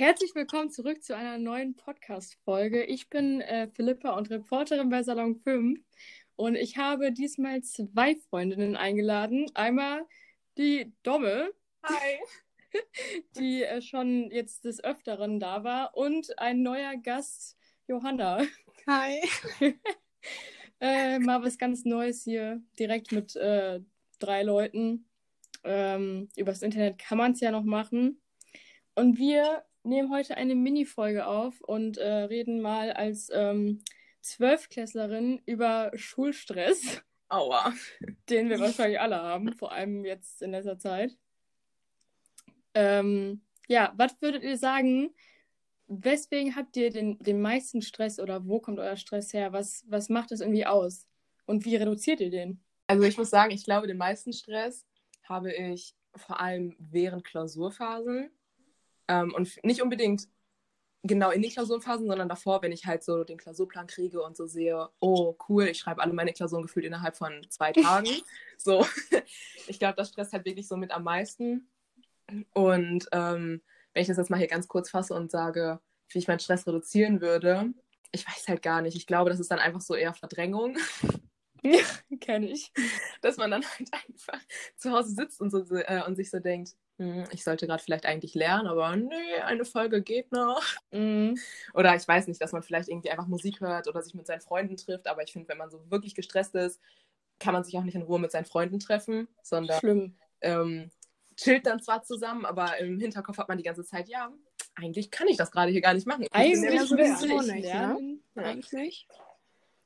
Herzlich willkommen zurück zu einer neuen Podcast-Folge. Ich bin äh, Philippa und Reporterin bei Salon 5 und ich habe diesmal zwei Freundinnen eingeladen. Einmal die Domme. Hi. Die äh, schon jetzt des Öfteren da war und ein neuer Gast, Johanna. Hi. äh, mal was ganz Neues hier, direkt mit äh, drei Leuten. Ähm, übers Internet kann man es ja noch machen. Und wir nehmen heute eine Mini-Folge auf und äh, reden mal als ähm, Zwölfklässlerin über Schulstress. Aua. Den wir wahrscheinlich alle haben, vor allem jetzt in letzter Zeit. Ähm, ja, was würdet ihr sagen? Weswegen habt ihr den, den meisten Stress oder wo kommt euer Stress her? Was, was macht das irgendwie aus? Und wie reduziert ihr den? Also ich muss sagen, ich glaube, den meisten Stress habe ich vor allem während Klausurphasen. Ähm, und nicht unbedingt genau in den Klausurphasen, sondern davor, wenn ich halt so den Klausurplan kriege und so sehe, oh cool, ich schreibe alle meine Klausuren gefühlt innerhalb von zwei Tagen. so, ich glaube, das stresst halt wirklich so mit am meisten. Und ähm, wenn ich das jetzt mal hier ganz kurz fasse und sage, wie ich meinen Stress reduzieren würde, ich weiß halt gar nicht. Ich glaube, das ist dann einfach so eher Verdrängung. Ja, kenne ich. Dass man dann halt einfach zu Hause sitzt und, so, äh, und sich so denkt, ich sollte gerade vielleicht eigentlich lernen, aber nee, eine Folge geht noch. Mhm. Oder ich weiß nicht, dass man vielleicht irgendwie einfach Musik hört oder sich mit seinen Freunden trifft, aber ich finde, wenn man so wirklich gestresst ist, kann man sich auch nicht in Ruhe mit seinen Freunden treffen, sondern Schlimm. ähm, chillt dann zwar zusammen, aber im Hinterkopf hat man die ganze Zeit, ja, eigentlich kann ich das gerade hier gar nicht machen. Ich Eigentlich müsste ich nicht, lernen. ne? Eigentlich.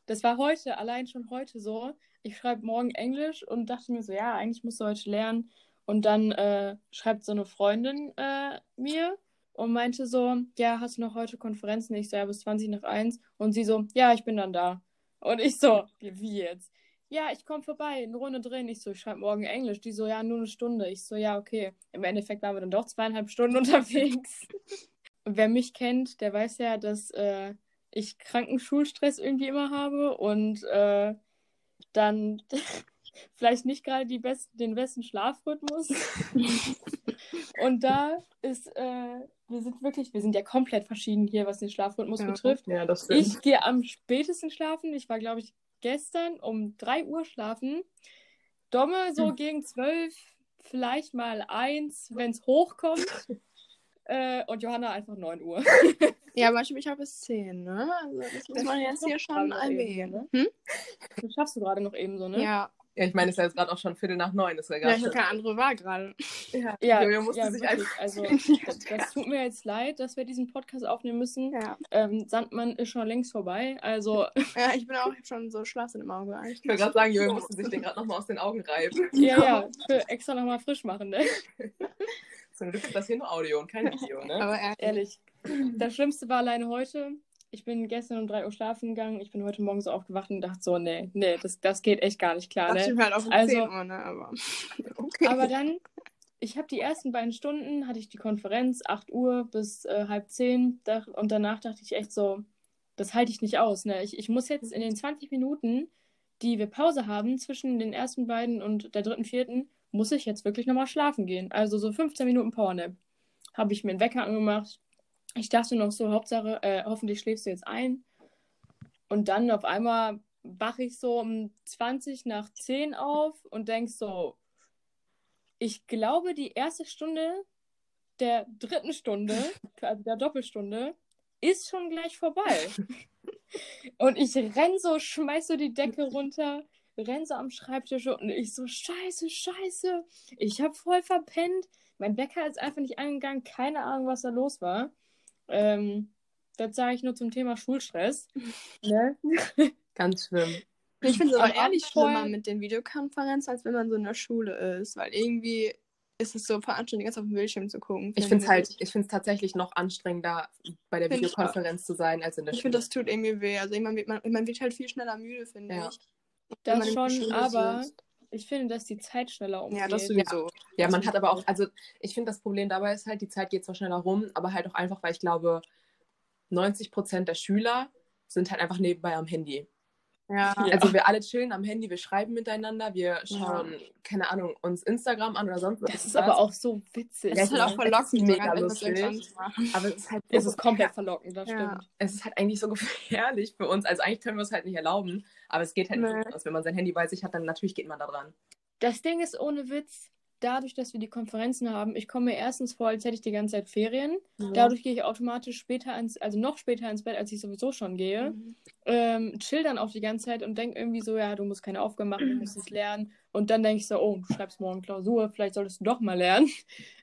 Das war heute, allein schon heute so. Ich schreibe morgen Englisch und dachte mir so, ja, eigentlich musst du heute lernen. Und dann äh, schreibt so eine Freundin äh, mir und meinte so, ja, hast du noch heute Konferenzen? Ich so, ja, bis 20 nach 1. Und sie so, ja, ich bin dann da. Und ich so, wie jetzt? Ja, ich komme vorbei, eine Runde drehen. Ich so, ich schreibe morgen Englisch. Die so, ja, nur eine Stunde. Ich so, ja, okay. Im Endeffekt waren wir dann doch zweieinhalb Stunden unterwegs. Und wer mich kennt, der weiß ja, dass äh, ich Krankenschulstress irgendwie immer habe und äh, dann vielleicht nicht gerade besten, den besten Schlafrhythmus. und da ist, äh, wir sind wirklich, wir sind ja komplett verschieden hier, was den Schlafrhythmus Ja. betrifft. Ja, das stimmt. Ich gehe am spätesten schlafen. Ich war, glaube ich, gestern um 3 Uhr schlafen. Domme so Hm. gegen 12, vielleicht mal 1, wenn es hochkommt. äh, und Johanna einfach 9 Uhr. Ja, manchmal ich habe bis 10, ne? Also das muss man jetzt hier schon erwähnen. ne? Hm? Das schaffst du gerade noch eben so, ne? Ja. Ja, ich meine, es ist ja jetzt gerade auch schon Viertel nach neun. Das ist ja ich habe keine andere Wahl gerade. ja, Ja, Jojo musste ja sich wirklich. einfach. Also, das, das tut mir jetzt leid, dass wir diesen Podcast aufnehmen müssen. Ja. Ähm, Sandmann ist schon längst vorbei. Also, ja, ich bin auch schon so Schlaf im Auge eigentlich. Ich wollte gerade sagen, Jojo musste sich den gerade nochmal aus den Augen reiben. ja, ja, für extra nochmal frisch machen, ne? Zum Glück ist das hier nur Audio und kein Video, ne? Aber ehrlich. Ehrlich. Das Schlimmste war alleine heute. Ich bin gestern um 3 Uhr schlafen gegangen. Ich bin heute Morgen so aufgewacht und dachte so, nee, nee, das, das geht echt gar nicht klar, ne? ich mir halt auch um Also- 10 Uhr, ne? Aber. Okay. Aber dann, ich habe die ersten beiden Stunden, hatte ich die Konferenz, 8 Uhr bis äh, halb 10. Da, und danach dachte ich echt so, das halte ich nicht aus. Ne? Ich, ich muss jetzt in den 20 Minuten, die wir Pause haben, zwischen den ersten beiden und der dritten, vierten, muss ich jetzt wirklich nochmal schlafen gehen. Also so 15 Minuten Powernap. Habe ich mir einen Wecker angemacht. Ich dachte noch so, Hauptsache, äh, hoffentlich schläfst du jetzt ein. Und dann auf einmal wache ich so um 20 nach 10 auf und denk so, ich glaube, die erste Stunde der dritten Stunde, also der Doppelstunde, ist schon gleich vorbei. und ich renn so, schmeiß so die Decke runter, renn so am Schreibtisch und ich so, scheiße, scheiße, ich hab voll verpennt. Mein Wecker ist einfach nicht angegangen, keine Ahnung, was da los war. Ähm, das sage ich nur zum Thema Schulstress. ne? Ganz schlimm. Ich finde es aber ehrlich Abend schlimmer mit den Videokonferenzen, als wenn man so in der Schule ist. Weil irgendwie ist es so ganze Zeit auf dem Bildschirm zu gucken. Ich finde es halt, ich finde es tatsächlich noch anstrengender, bei der Find ich Videokonferenz zu sein, als in der Ich Schule. finde, das tut irgendwie weh. Also man wird, man, man wird halt viel schneller müde, finde Ja. ich. Das schon, aber sitzt. Ich finde, dass die Zeit schneller umgeht. Ja, das sowieso. Ja, Das man hat aber auch, also ich finde das Problem dabei ist halt, die Zeit geht zwar schneller rum, aber halt auch einfach, weil ich glaube, 90 Prozent der Schüler sind halt einfach nebenbei am Handy. Ja. Ja. Also wir alle chillen am Handy, wir schreiben miteinander, wir schauen, keine Ahnung, uns Instagram an oder sonst was. Das ist aber auch so witzig. Es ist halt auch verlockend, mega lustig. Aber es ist halt Es ist komplett verlockend, das Ja. stimmt. es ist halt eigentlich so gefährlich für uns. Also eigentlich können wir es halt nicht erlauben, aber es geht halt Nee. nicht aus. Wenn man sein Handy bei sich hat, dann natürlich geht man da dran. Das Ding ist ohne Witz, dadurch, dass wir die Konferenzen haben, ich komme mir erstens vor, als hätte ich die ganze Zeit Ferien. Dadurch gehe ich automatisch später ins, also noch später ins Bett, als ich sowieso schon gehe. Mhm. Ähm, chill dann auch die ganze Zeit und denke irgendwie so, ja, du musst keine Aufgaben machen, du musst es lernen. Und dann denke ich so, oh, du schreibst morgen Klausur, vielleicht solltest du doch mal lernen.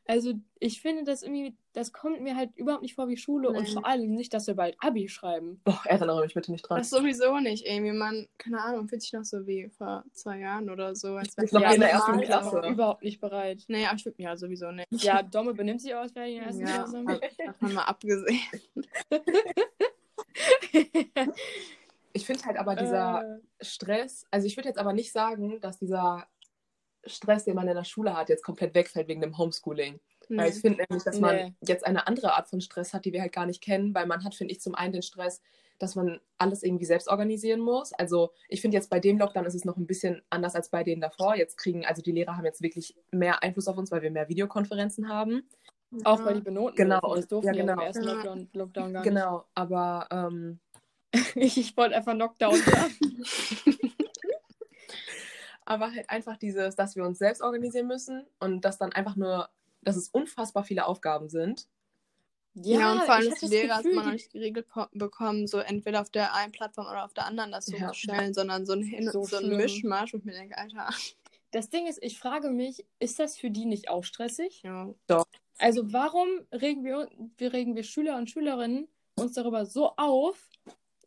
Also ich finde das irgendwie, das kommt mir halt überhaupt nicht vor wie Schule und Nee. vor allem nicht, dass wir bald Abi schreiben. Boah, erinnere mich bitte nicht dran. Das sowieso nicht, irgendwie. Man, keine Ahnung, fühlt sich noch so wie vor zwei Jahren oder so. Als Ich noch Ja, in der ersten Klasse. aber Überhaupt nicht bereit. Nee, aber ich würde ja sowieso nicht. Ja, Domme benimmt sich wäre die in der ersten Ja, Klasse. davon mal abgesehen. Ich finde halt aber dieser Äh, Stress, also ich würde jetzt aber nicht sagen, dass dieser Stress, den man in der Schule hat, jetzt komplett wegfällt wegen dem Homeschooling. Weil ich Nee. finde nämlich, dass man Nee. jetzt eine andere Art von Stress hat, die wir halt gar nicht kennen, weil man hat, finde ich, zum einen den Stress, dass man alles irgendwie selbst organisieren muss. Also ich finde jetzt bei dem Lockdown ist es noch ein bisschen anders als bei denen davor. Jetzt kriegen, also die Lehrer haben jetzt wirklich mehr Einfluss auf uns, weil wir mehr Videokonferenzen haben. auch weil die benoten Genau, dürfen. Das durften ja, ja genau. ersten Ja. Lockdown, Lockdown gar Genau, aber ähm, nicht. Ich, ich wollte einfach Knockdown sagen. aber halt einfach dieses, dass wir uns selbst organisieren müssen und dass dann einfach nur, dass es unfassbar viele Aufgaben sind. Ja, und vor allem, dass das Lehrer Gefühl, erstmal noch nicht geregelt bekommen, so entweder auf der einen Plattform oder auf der anderen das so Ja. zu stellen, sondern so ein, Hin So so ein. Mischmasch, ich mir denke, Alter. Das Ding ist, ich frage mich, ist das für die nicht auch stressig? Ja. Also warum regen wir, wir regen wir Schüler und Schülerinnen uns darüber so auf,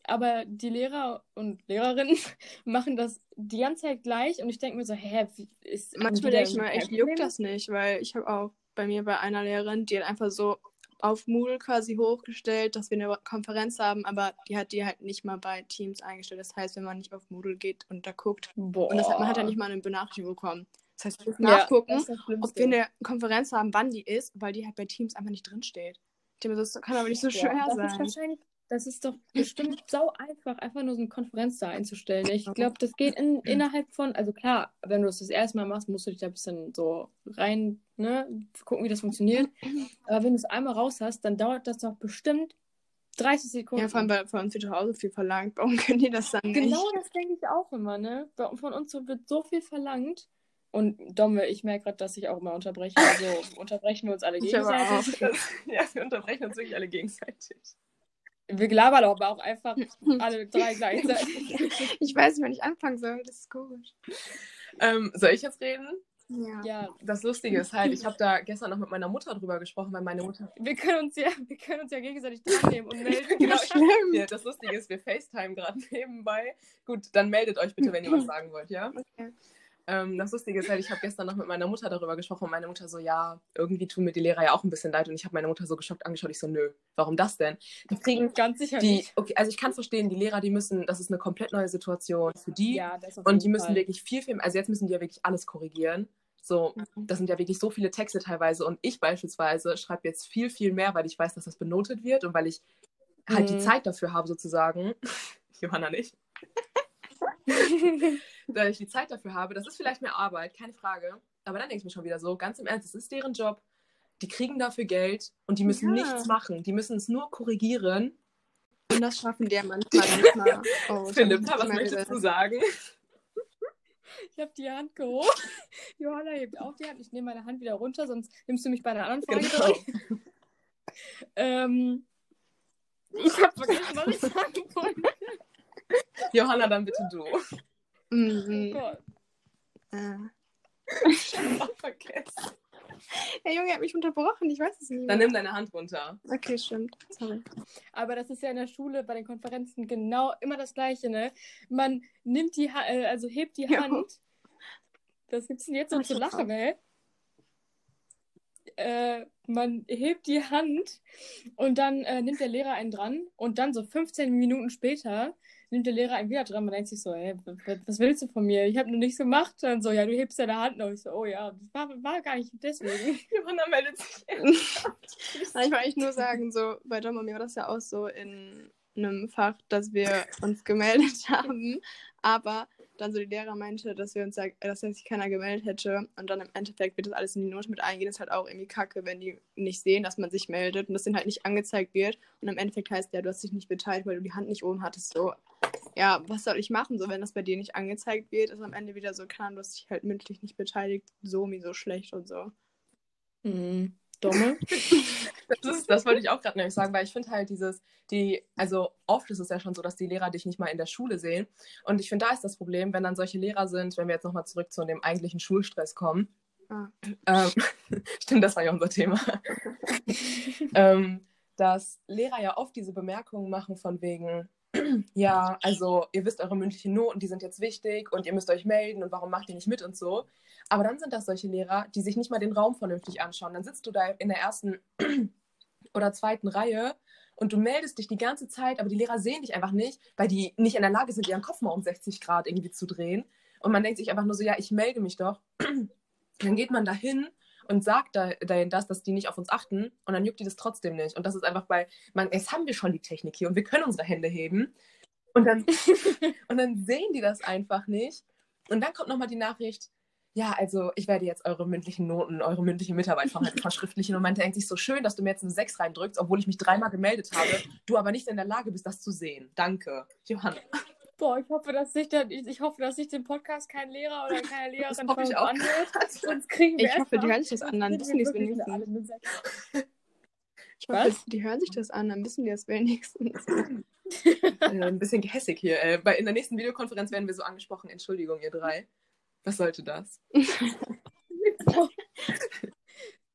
aber die Lehrer und Lehrerinnen machen das die ganze Zeit gleich und ich denke mir so, hä, wie- ist Manchmal denke ich kein echt juckt das nicht, weil ich habe auch bei mir bei einer Lehrerin, die hat einfach so auf Moodle quasi hochgestellt, dass wir eine Konferenz haben, aber die hat die halt nicht mal bei Teams eingestellt. Das heißt, wenn man nicht auf Moodle geht und da guckt, Boah. und das hat, man hat ja nicht mal eine Benachrichtigung bekommen. Das heißt, wir müssen Ja, nachgucken, das ist das ob wir eine Konferenz haben, wann die ist, weil die halt bei Teams einfach nicht drinsteht. Das kann aber nicht so schwer Ja, das ist sein. wahrscheinlich, das ist doch bestimmt sau einfach, einfach nur so eine Konferenz da einzustellen. Ich glaube, das geht in, innerhalb von, also klar, wenn du es das erste Mal machst, musst du dich da ein bisschen so rein, ne, gucken, wie das funktioniert. Aber wenn du es einmal raus hast, dann dauert das doch bestimmt 30 Sekunden. Ja, vor allem bei, bei uns wird zu Hause viel verlangt. Warum können die das dann nicht? Genau das denke ich auch immer, ne? Von uns wird so viel verlangt. Und Domme, ich merke gerade, dass ich auch immer unterbreche. Also unterbrechen wir uns alle Ich aber gegenseitig. ja, wir unterbrechen uns wirklich alle gegenseitig. Wir labern aber auch einfach alle drei gleichzeitig. Ich weiß nicht, wann ich anfangen soll. Das ist komisch. Ähm, soll ich jetzt reden? Ja. Das Lustige ist halt, ich habe da gestern noch mit meiner Mutter drüber gesprochen, weil meine Mutter. wir können uns ja, wir können uns ja gegenseitig dran nehmen und melden. Genau, schlimm. Ja, das Lustige ist, wir FaceTime gerade nebenbei. Gut, dann meldet euch bitte, wenn ihr was sagen wollt, ja? Okay. Ähm, das Lustige ist halt, ich habe gestern noch mit meiner Mutter darüber gesprochen und meine Mutter so, ja, irgendwie tun mir die Lehrer ja auch ein bisschen leid. Und ich habe meine Mutter so geschockt angeschaut. Ich so, nö, warum das denn? Die kriegen Ganz sicher die, nicht. okay, also ich kann verstehen, die Lehrer, die müssen, das ist eine komplett neue Situation für die. Ja, Und die müssen Fall. wirklich viel, viel, also jetzt müssen die ja wirklich alles korrigieren. So, Mhm. das sind ja wirklich so viele Texte teilweise. Und ich beispielsweise schreibe jetzt viel, viel mehr, weil ich weiß, dass das benotet wird und weil ich halt die Mhm. Zeit dafür habe, sozusagen. Johanna nicht. da ich die Zeit dafür habe. Das ist vielleicht mehr Arbeit, keine Frage. Aber dann denke ich mir schon wieder so, ganz im Ernst, es ist deren Job. Die kriegen dafür Geld und die müssen Ja. nichts machen. Die müssen es nur korrigieren. Und das schaffen die ja manchmal nicht mal. Oh, hab was möchtest du sagen? Ich habe die Hand gehoben. Johanna hebt auch die Hand. Ich nehme meine Hand wieder runter, sonst nimmst du mich bei der anderen Frage Genau. Ähm, ich habe vergessen, was ich sagen wollte. Johanna, dann bitte du. Mhm. Gott. Äh. Ich hab vergessen. Der Junge hat mich unterbrochen, ich weiß es nicht. Dann mehr. nimm deine Hand runter. Okay, stimmt. Sorry. Aber das ist ja in der Schule bei den Konferenzen genau immer das Gleiche, ne? Man nimmt die ha äh, also hebt die Ja. Hand. Das gibt's denn jetzt so Ach, zu lachen, ey? Äh, man hebt die Hand und dann äh, nimmt der Lehrer einen dran und dann so 15 Minuten später nimmt der Lehrer einen wieder dran. Man denkt sich so, ey, was willst du von mir? Ich habe nur nichts gemacht. Und so, ja, du hebst deine Hand noch. Ich so, oh ja, das war, war gar nicht deswegen. Johanna meldet sich. Ich wollte eigentlich nur sagen, so bei Dom und mir war das ja auch so in einem Fach, dass wir uns gemeldet haben, aber dann so die Lehrer meinte, dass wir uns ja, dass sich keiner gemeldet hätte. Und dann im Endeffekt wird das alles in die Note mit eingehen, ist halt auch irgendwie kacke, wenn die nicht sehen, dass man sich meldet und das dann halt nicht angezeigt wird. Und im Endeffekt heißt ja, du hast dich nicht beteiligt, weil du die Hand nicht oben hattest, so, ja, was soll ich machen, so, wenn das bei dir nicht angezeigt wird, ist am Ende wieder so, kann du hast dich halt mündlich nicht beteiligt, so wie so schlecht und so. Mhm. Dumme. Das, ist, das wollte ich auch gerade nämlich sagen, weil ich finde halt dieses, die, also oft ist es ja schon so, dass die Lehrer dich nicht mal in der Schule sehen. Und ich finde, da ist das Problem, wenn dann solche Lehrer sind, wenn wir jetzt nochmal zurück zu dem eigentlichen Schulstress kommen. Ah. Ähm, stimmt, das war ja unser Thema. ähm, dass Lehrer ja oft diese Bemerkungen machen von wegen, ja, also ihr wisst eure mündlichen Noten, die sind jetzt wichtig und ihr müsst euch melden und warum macht ihr nicht mit und so. Aber dann sind das solche Lehrer, die sich nicht mal den Raum vernünftig anschauen. Dann sitzt du da in der ersten oder zweiten Reihe und du meldest dich die ganze Zeit, aber die Lehrer sehen dich einfach nicht, weil die nicht in der Lage sind, ihren Kopf mal um 60 Grad irgendwie zu drehen. Und man denkt sich einfach nur so, ja, ich melde mich doch. dann geht man dahin und sagt dahin das, dass die nicht auf uns achten und dann juckt die das trotzdem nicht. Und das ist einfach bei, man, jetzt haben wir schon die Technik hier und wir können unsere Hände heben. Und dann, und dann sehen die das einfach nicht. Und dann kommt nochmal die Nachricht, ja, also ich werde jetzt eure mündlichen Noten, eure mündliche Mitarbeit verschriftlichen und man denkt sich so schön, dass du mir jetzt eine 6 reindrückst, obwohl ich mich dreimal gemeldet habe, du aber nicht in der Lage bist, das zu sehen. Danke, Johanna. Boah, ich hoffe, dass sich dann, ich hoffe, dass sich den Podcast kein Lehrer oder keine Lehrerin von uns anhört. Sonst kriegen wir Ich hoffe, die hören sich das an, dann wissen die es wenigstens. Ich hoffe, die hören sich das an, dann wissen die es wenigstens. ein bisschen gehässig hier. Äh, bei, in der nächsten Videokonferenz werden wir so angesprochen. Entschuldigung, ihr drei. Was sollte das?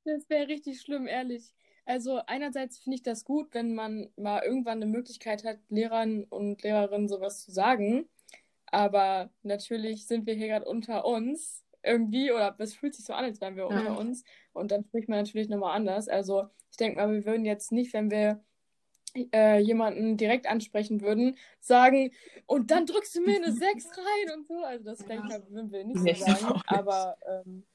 das wäre richtig schlimm, ehrlich. Also einerseits finde ich das gut, wenn man mal irgendwann eine Möglichkeit hat, Lehrern und Lehrerinnen sowas zu sagen. Aber natürlich sind wir hier gerade unter uns irgendwie, oder es fühlt sich so an, als wären wir ja. unter uns. Und dann spricht man natürlich nochmal anders. Also ich denke mal, wir würden jetzt nicht, wenn wir äh, jemanden direkt ansprechen würden, sagen, und dann drückst du mir eine 6 rein und so. Also das denke ich, würden wir nicht so sagen. Aber ähm,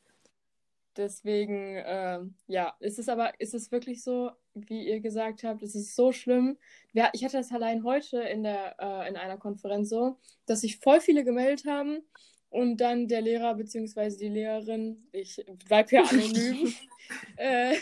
deswegen, äh, ja, ist es aber, ist es wirklich so, wie ihr gesagt habt, es ist so schlimm. Ja, ich hatte das allein heute in der, äh, in einer Konferenz so, dass sich voll viele gemeldet haben und dann der Lehrer bzw. die Lehrerin, ich bleib hier anonym, äh,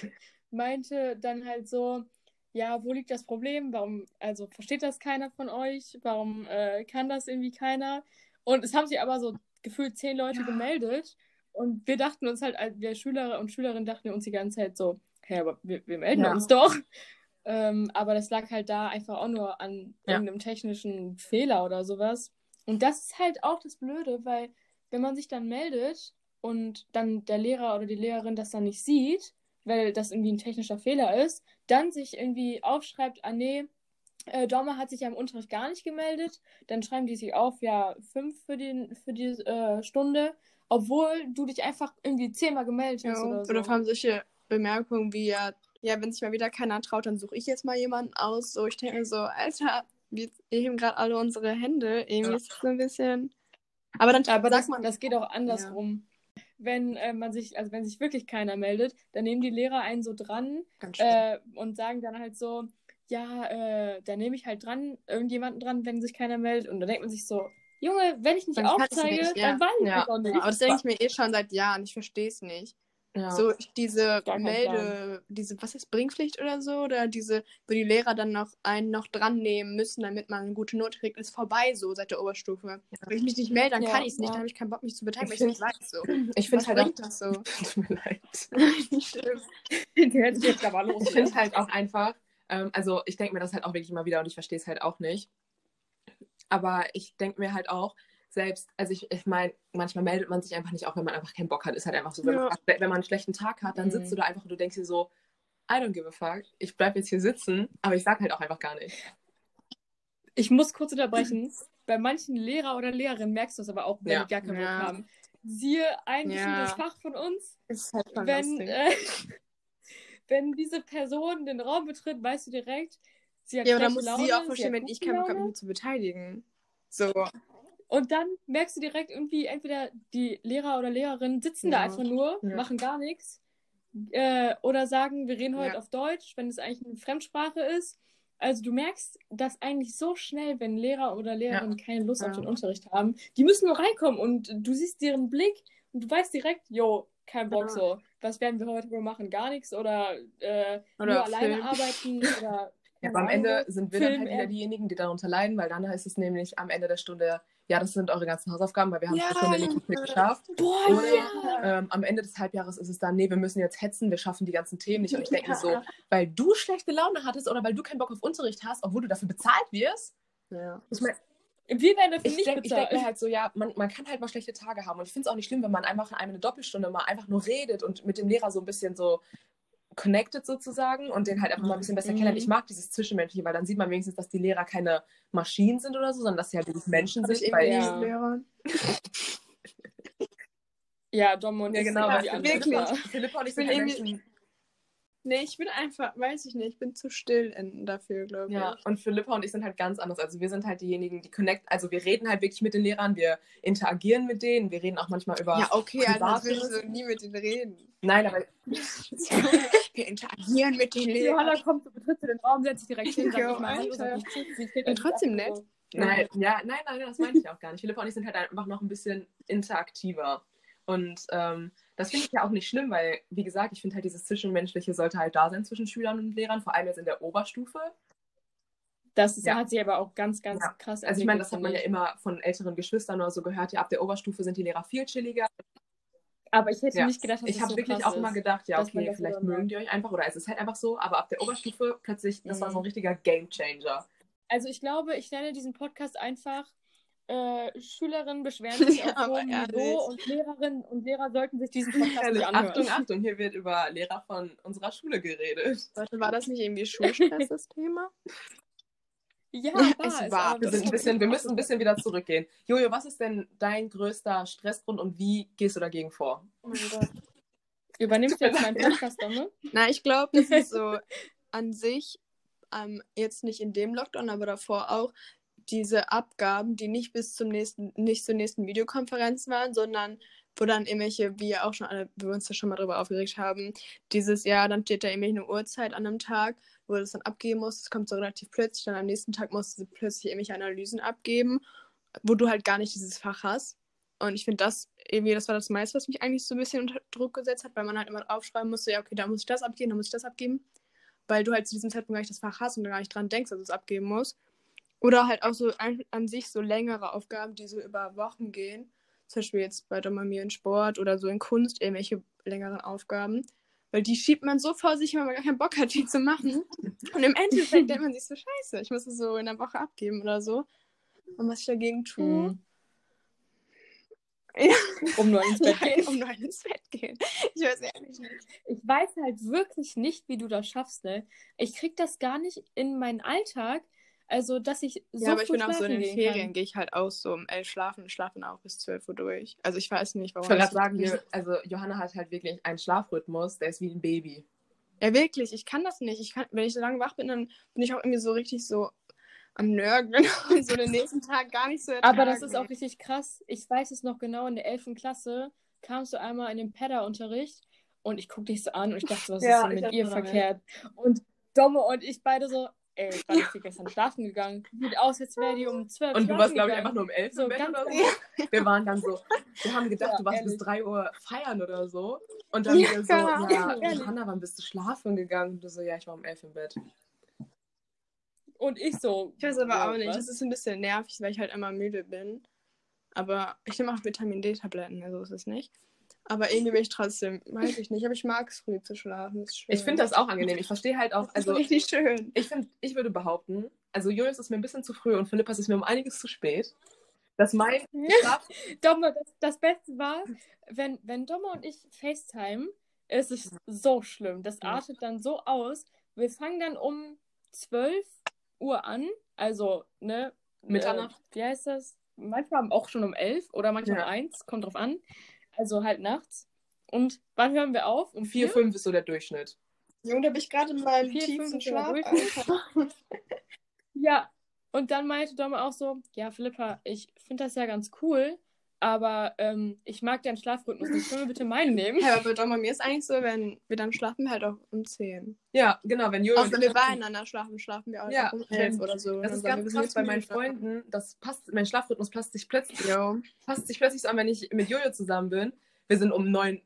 meinte dann halt so, ja, wo liegt das Problem? Warum, also versteht das keiner von euch? Warum äh, kann das irgendwie keiner? Und es haben sich aber so gefühlt zehn Leute ja. gemeldet. Und wir dachten uns halt, wir Schüler und Schülerinnen dachten uns die ganze Zeit so, hä, aber wir, wir melden ja. uns doch. Ähm, aber das lag halt da einfach auch nur an ja. irgendeinem technischen Fehler oder sowas. Und das ist halt auch das Blöde, weil wenn man sich dann meldet und dann der Lehrer oder die Lehrerin das dann nicht sieht, weil das irgendwie ein technischer Fehler ist, dann sich irgendwie aufschreibt, ah nee, äh, Dorma hat sich ja im Unterricht gar nicht gemeldet, dann schreiben die sich auf, ja, fünf für die, für die äh, Stunde, obwohl du dich einfach irgendwie zehnmal gemeldet hast. Ja, oder, so. oder vor allem solche Bemerkungen wie, ja, ja, wenn sich mal wieder keiner traut, dann suche ich jetzt mal jemanden aus. So, ich denke mir so, Alter, wir heben gerade alle unsere Hände. Irgendwie ja. ist es so ein bisschen. Aber dann aber das, man, das geht auch andersrum. Ja wenn äh, man sich, also wenn sich wirklich keiner meldet, dann nehmen die Lehrer einen so dran äh, und sagen dann halt so, ja, äh, da nehme ich halt dran, irgendjemanden dran, wenn sich keiner meldet. Und dann denkt man sich so, Junge, wenn ich nicht dann aufzeige, nicht, ja. dann weiß ich ja. auch nicht. Aber das denke ich mir eh schon seit Jahren, ich verstehe es nicht. Ja. So diese Melde, diese, was ist Bringpflicht oder so, oder diese, wo die Lehrer dann noch einen noch dran nehmen müssen, damit man eine gute Note kriegt, ist vorbei so seit der Oberstufe. Ja. Wenn ich mich nicht melde, dann ja, kann ich es nicht, dann habe ich keinen Bock, mich zu beteiligen, weil ich nicht weiß so. Ich finde halt auch, das so. Tut mir leid. Ich finde halt auch einfach, ähm, also ich denke mir das halt auch wirklich immer wieder und ich verstehe es halt auch nicht. Aber ich denke mir halt auch, selbst, also ich, ich meine, manchmal meldet man sich einfach nicht, auch wenn man einfach keinen Bock hat. Ist halt einfach so, wenn, ja. man, wenn man einen schlechten Tag hat, dann mhm. sitzt du da einfach und du denkst dir so, I don't give a fuck, ich bleib jetzt hier sitzen, aber ich sag halt auch einfach gar nicht. Ich muss kurz unterbrechen. Bei manchen Lehrer oder Lehrerinnen merkst du es aber auch, wenn ja. die gar keinen Bock haben. Siehe ein bestimmtes Fach von uns. Ist halt wenn, äh, wenn diese Person den Raum betritt, weißt du direkt, sie hat Ja, aber dann muss Laune, sie auch verstehen, wenn ich keinen Bock habe, mich zu beteiligen. So. Und dann merkst du direkt irgendwie, entweder die Lehrer oder Lehrerinnen sitzen ja. da einfach nur, ja. machen gar nichts. Äh, oder sagen, wir reden heute ja. auf Deutsch, wenn es eigentlich eine Fremdsprache ist. Also du merkst das eigentlich so schnell, wenn Lehrer oder Lehrerinnen keine Lust auf den Unterricht haben. Die müssen nur reinkommen und du siehst deren Blick und du weißt direkt, jo, kein Bock so. Was werden wir heute wohl machen? Gar nichts oder, äh, Oder nur alleine Film. arbeiten oder Ja, aber am. Ende sind wir dann Film halt wieder diejenigen, die darunter leiden, weil dann heißt es nämlich am Ende der Stunde, ja, das sind eure ganzen Hausaufgaben, weil wir haben Ja. die Stunde nicht geschafft. Boah, Oder ja. ähm, am Ende des Halbjahres ist es dann, nee, wir müssen jetzt hetzen, wir schaffen die ganzen Themen nicht. Und ich denke mir so, Ja. weil du schlechte Laune hattest oder weil du keinen Bock auf Unterricht hast, obwohl du dafür bezahlt wirst. Ja. Ich meine, Wir werden dafür ich nicht denke ich bezahlt. denk mir halt so, ja, man, man kann halt mal schlechte Tage haben. Und ich finde es auch nicht schlimm, wenn man einfach in einer Doppelstunde mal einfach nur redet und mit dem Lehrer so ein bisschen so connected sozusagen und den halt einfach mal ein bisschen besser Mhm. kennenlernt. Ich mag dieses Zwischenmenschliche, weil dann sieht man wenigstens, dass die Lehrer keine Maschinen sind oder so, sondern dass sie halt wirklich Menschen ich sind. irgendwie Weil, Ja. Lehrer. ja, Dom und ja, ich genau. sind wirklich. Philippa und ich Ich bin sind halt irgendwie- Menschen, Nee, ich bin einfach, weiß ich nicht, ich bin zu still in, dafür, glaube Ja, ich. und Philippa und ich sind halt ganz anders. Also wir sind halt diejenigen, die connect, also wir reden halt wirklich mit den Lehrern, wir interagieren mit denen, wir reden auch manchmal über. Ja, okay, also ich Privates. so nie mit denen reden. Nein, aber Wir interagieren mit den Johanna kommt, so betritt den Raum, setzt sich direkt hin, sagt nicht mal Hallo, nicht Tschüss, Ja, trotzdem nett. nein, ja, nein, nein, das meine ich auch gar nicht. Philippa und ich sind halt einfach noch ein bisschen interaktiver. Und ähm, das finde ich ja auch nicht schlimm, weil, wie gesagt, ich finde halt dieses Zwischenmenschliche sollte halt da sein zwischen Schülern und Lehrern, vor allem jetzt in der Oberstufe. Das ist, Ja. hat sich aber auch ganz, ganz Ja. krass Also ich meine, das hat man ja immer von älteren Geschwistern oder so gehört. Ja, ab der Oberstufe sind die Lehrer viel chilliger. Aber ich hätte Ja. nicht gedacht, dass ich das habe so wirklich auch immer gedacht, ja, okay, vielleicht mögen die euch einfach oder es ist halt einfach so, aber ab der Oberstufe plötzlich, das war Mhm. so ein richtiger Gamechanger. Also ich glaube, ich nenne diesen Podcast einfach äh, Schülerinnen beschweren sich Ja, auf aber hohem ehrlich. Niveau und Lehrerinnen und Lehrer sollten sich diesen Podcast nicht anhören. Achtung, Achtung, hier wird über Lehrer von unserer Schule geredet. Warte, war das nicht irgendwie Schulstress, das Thema? Ja, Es war es. war. Wir, sind ein bisschen, wir müssen ein bisschen wieder zurückgehen. Jojo, was ist denn dein größter Stressgrund und wie gehst du dagegen vor? Oh mein Gott. Übernimmst du jetzt meinen Podcast, Domme? Na, ich glaube, das ist so an sich, ähm, jetzt nicht in dem Lockdown, aber davor auch, diese Abgaben, die nicht bis zum nächsten, nicht zur nächsten Videokonferenz waren, sondern wo dann irgendwelche, wie auch schon alle, wir uns da schon mal drüber aufgeregt haben, dieses Jahr, dann steht da irgendwie eine Uhrzeit an einem Tag, wo du das dann abgeben musst, es kommt so relativ plötzlich, dann am nächsten Tag musst du plötzlich irgendwelche Analysen abgeben, wo du halt gar nicht dieses Fach hast. Und ich finde das irgendwie, das war das meiste, was mich eigentlich so ein bisschen unter Druck gesetzt hat, weil man halt immer aufschreiben musste, ja, okay, da muss ich das abgeben, da muss ich das abgeben. Weil du halt zu diesem Zeitpunkt gar nicht das Fach hast und gar nicht dran denkst, dass du es abgeben musst. Oder halt auch so an, an sich so längere Aufgaben, die so über Wochen gehen. Zum Beispiel jetzt bei mir in Sport oder so in Kunst, irgendwelche längeren Aufgaben. Weil die schiebt man so vor sich, wenn man gar keinen Bock hat, die zu machen. Und im Endeffekt denkt man sich so, scheiße, ich muss es so in der Woche abgeben oder so. Und was ich dagegen tue, Mhm. Ja. Um nur ins Bett gehen. um nur ins Bett gehen. Ich weiß ehrlich nicht. Ich weiß halt wirklich nicht, wie du das schaffst, ne? Ich krieg das gar nicht in meinen Alltag. Also, dass ich so ja, aber ich bin auch so in schlafen den Ferien, gehe ich halt aus so um elf schlafen und schlafe dann auch bis 12 Uhr durch. Also ich weiß nicht, Ich warum. wollte das gerade sagen, wir, also Johanna hat halt wirklich einen Schlafrhythmus, der ist wie ein Baby. Ja, wirklich, ich kann das nicht. Ich kann, wenn ich so lange wach bin, dann bin ich auch irgendwie so richtig so am Nörgeln und so den nächsten Tag gar nicht so ertragen. Aber das ist auch richtig krass. Ich weiß es noch genau, in der 11. Klasse kamst du einmal in den Pedda-Unterricht und ich guck dich so an und ich dachte, was Ja, ist denn ich mit ihr mich. verkehrt? Und Domme und ich beide so, ey, wann ist die gestern schlafen gegangen? Sieht aus, als wäre die um 12 Und du warst, glaube ich, einfach nur um elf So, im Bett ganz oder so. Wir waren dann so, wir haben gedacht, Ja, du warst ehrlich. bis 3 Uhr feiern oder so. Und dann Ja, wieder so, ja, ehrlich. Johanna, wann bist du schlafen gegangen? Und du so, ja, ich war um elf im Bett. Und ich so. Ich weiß aber wow, auch nicht. was? Das ist ein bisschen nervig, weil ich halt immer müde bin. Aber ich nehme auch Vitamin D-Tabletten, also ist es nicht. Aber irgendwie bin ich trotzdem, weiß ich nicht. Aber ich mag es früh zu schlafen. Ist. Ich finde das auch angenehm. Ich verstehe halt auch, also richtig schön. ich finde, ich würde behaupten, also Julius ist mir ein bisschen zu früh und Philippas ist mir um einiges zu spät. Dass mein Schlaf Domme, das, das Beste war, wenn, wenn Domme und ich FaceTime, ist es so schlimm. Das artet dann so aus. Wir fangen dann um 12 Uhr an. Also, ne? Mitternacht. Äh, wie heißt das? Manchmal auch schon um 11 oder manchmal Ja. um 1. Kommt drauf an. Also halt nachts. Und wann hören wir auf? Um 4, 4? 5 ist so der Durchschnitt. Junge, da bin ich gerade in meinem Vier, tiefsten fünf Schlaf. Ja. Und dann meinte Domme auch so, ja, Philippa, ich finde das ja ganz cool, aber ähm, ich mag deinen Schlafrhythmus nicht. Können wir bitte meinen nehmen? Ja, aber doch, bei mir ist eigentlich so, wenn wir dann schlafen, halt auch um 10. Ja, genau, wenn Jojo. Auch wenn wir beieinander schlafen, schlafen wir auch Ja, um 11 oder so. Das Und ist ganz krass bei meinen. Freunden. Das passt, mein Schlafrhythmus passt sich plötzlich, passt sich plötzlich so an, wenn ich mit Jojo zusammen bin. Wir sind um neun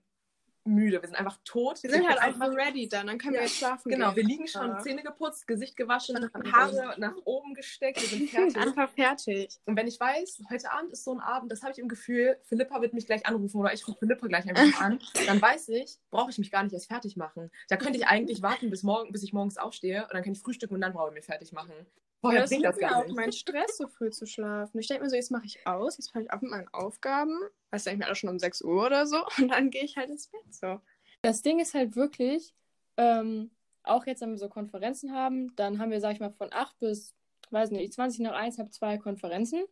müde, wir sind einfach tot. Wir sind halt einfach ready dann, dann können Ja, wir jetzt schlafen Genau, wir gehen. liegen schon, Ja. Zähne geputzt, Gesicht gewaschen. Haare nach oben gesteckt, wir sind fertig. Einfach fertig. Und wenn ich weiß, heute Abend ist so ein Abend, das habe ich im Gefühl, Philippa wird mich gleich anrufen oder ich rufe Philippa gleich einfach an, dann weiß ich, brauche ich mich gar nicht erst fertig machen. Da könnte ich eigentlich warten, bis, morgen, bis ich morgens aufstehe und dann kann ich frühstücken und dann brauche ich mich fertig machen. Vorher das ist das gar auch mein Stress, so früh zu schlafen. Ich denke mir so, jetzt mache ich aus, jetzt fange ich auf mit meinen Aufgaben. Weißt du, ich mir alle schon um 6 Uhr oder so. Und dann gehe ich halt ins Bett so. Das Ding ist halt wirklich, ähm, auch jetzt, wenn wir so Konferenzen haben, dann haben wir, sag ich mal, von 8 bis, weiß nicht, 20 nach 1, habe zwei Konferenzen.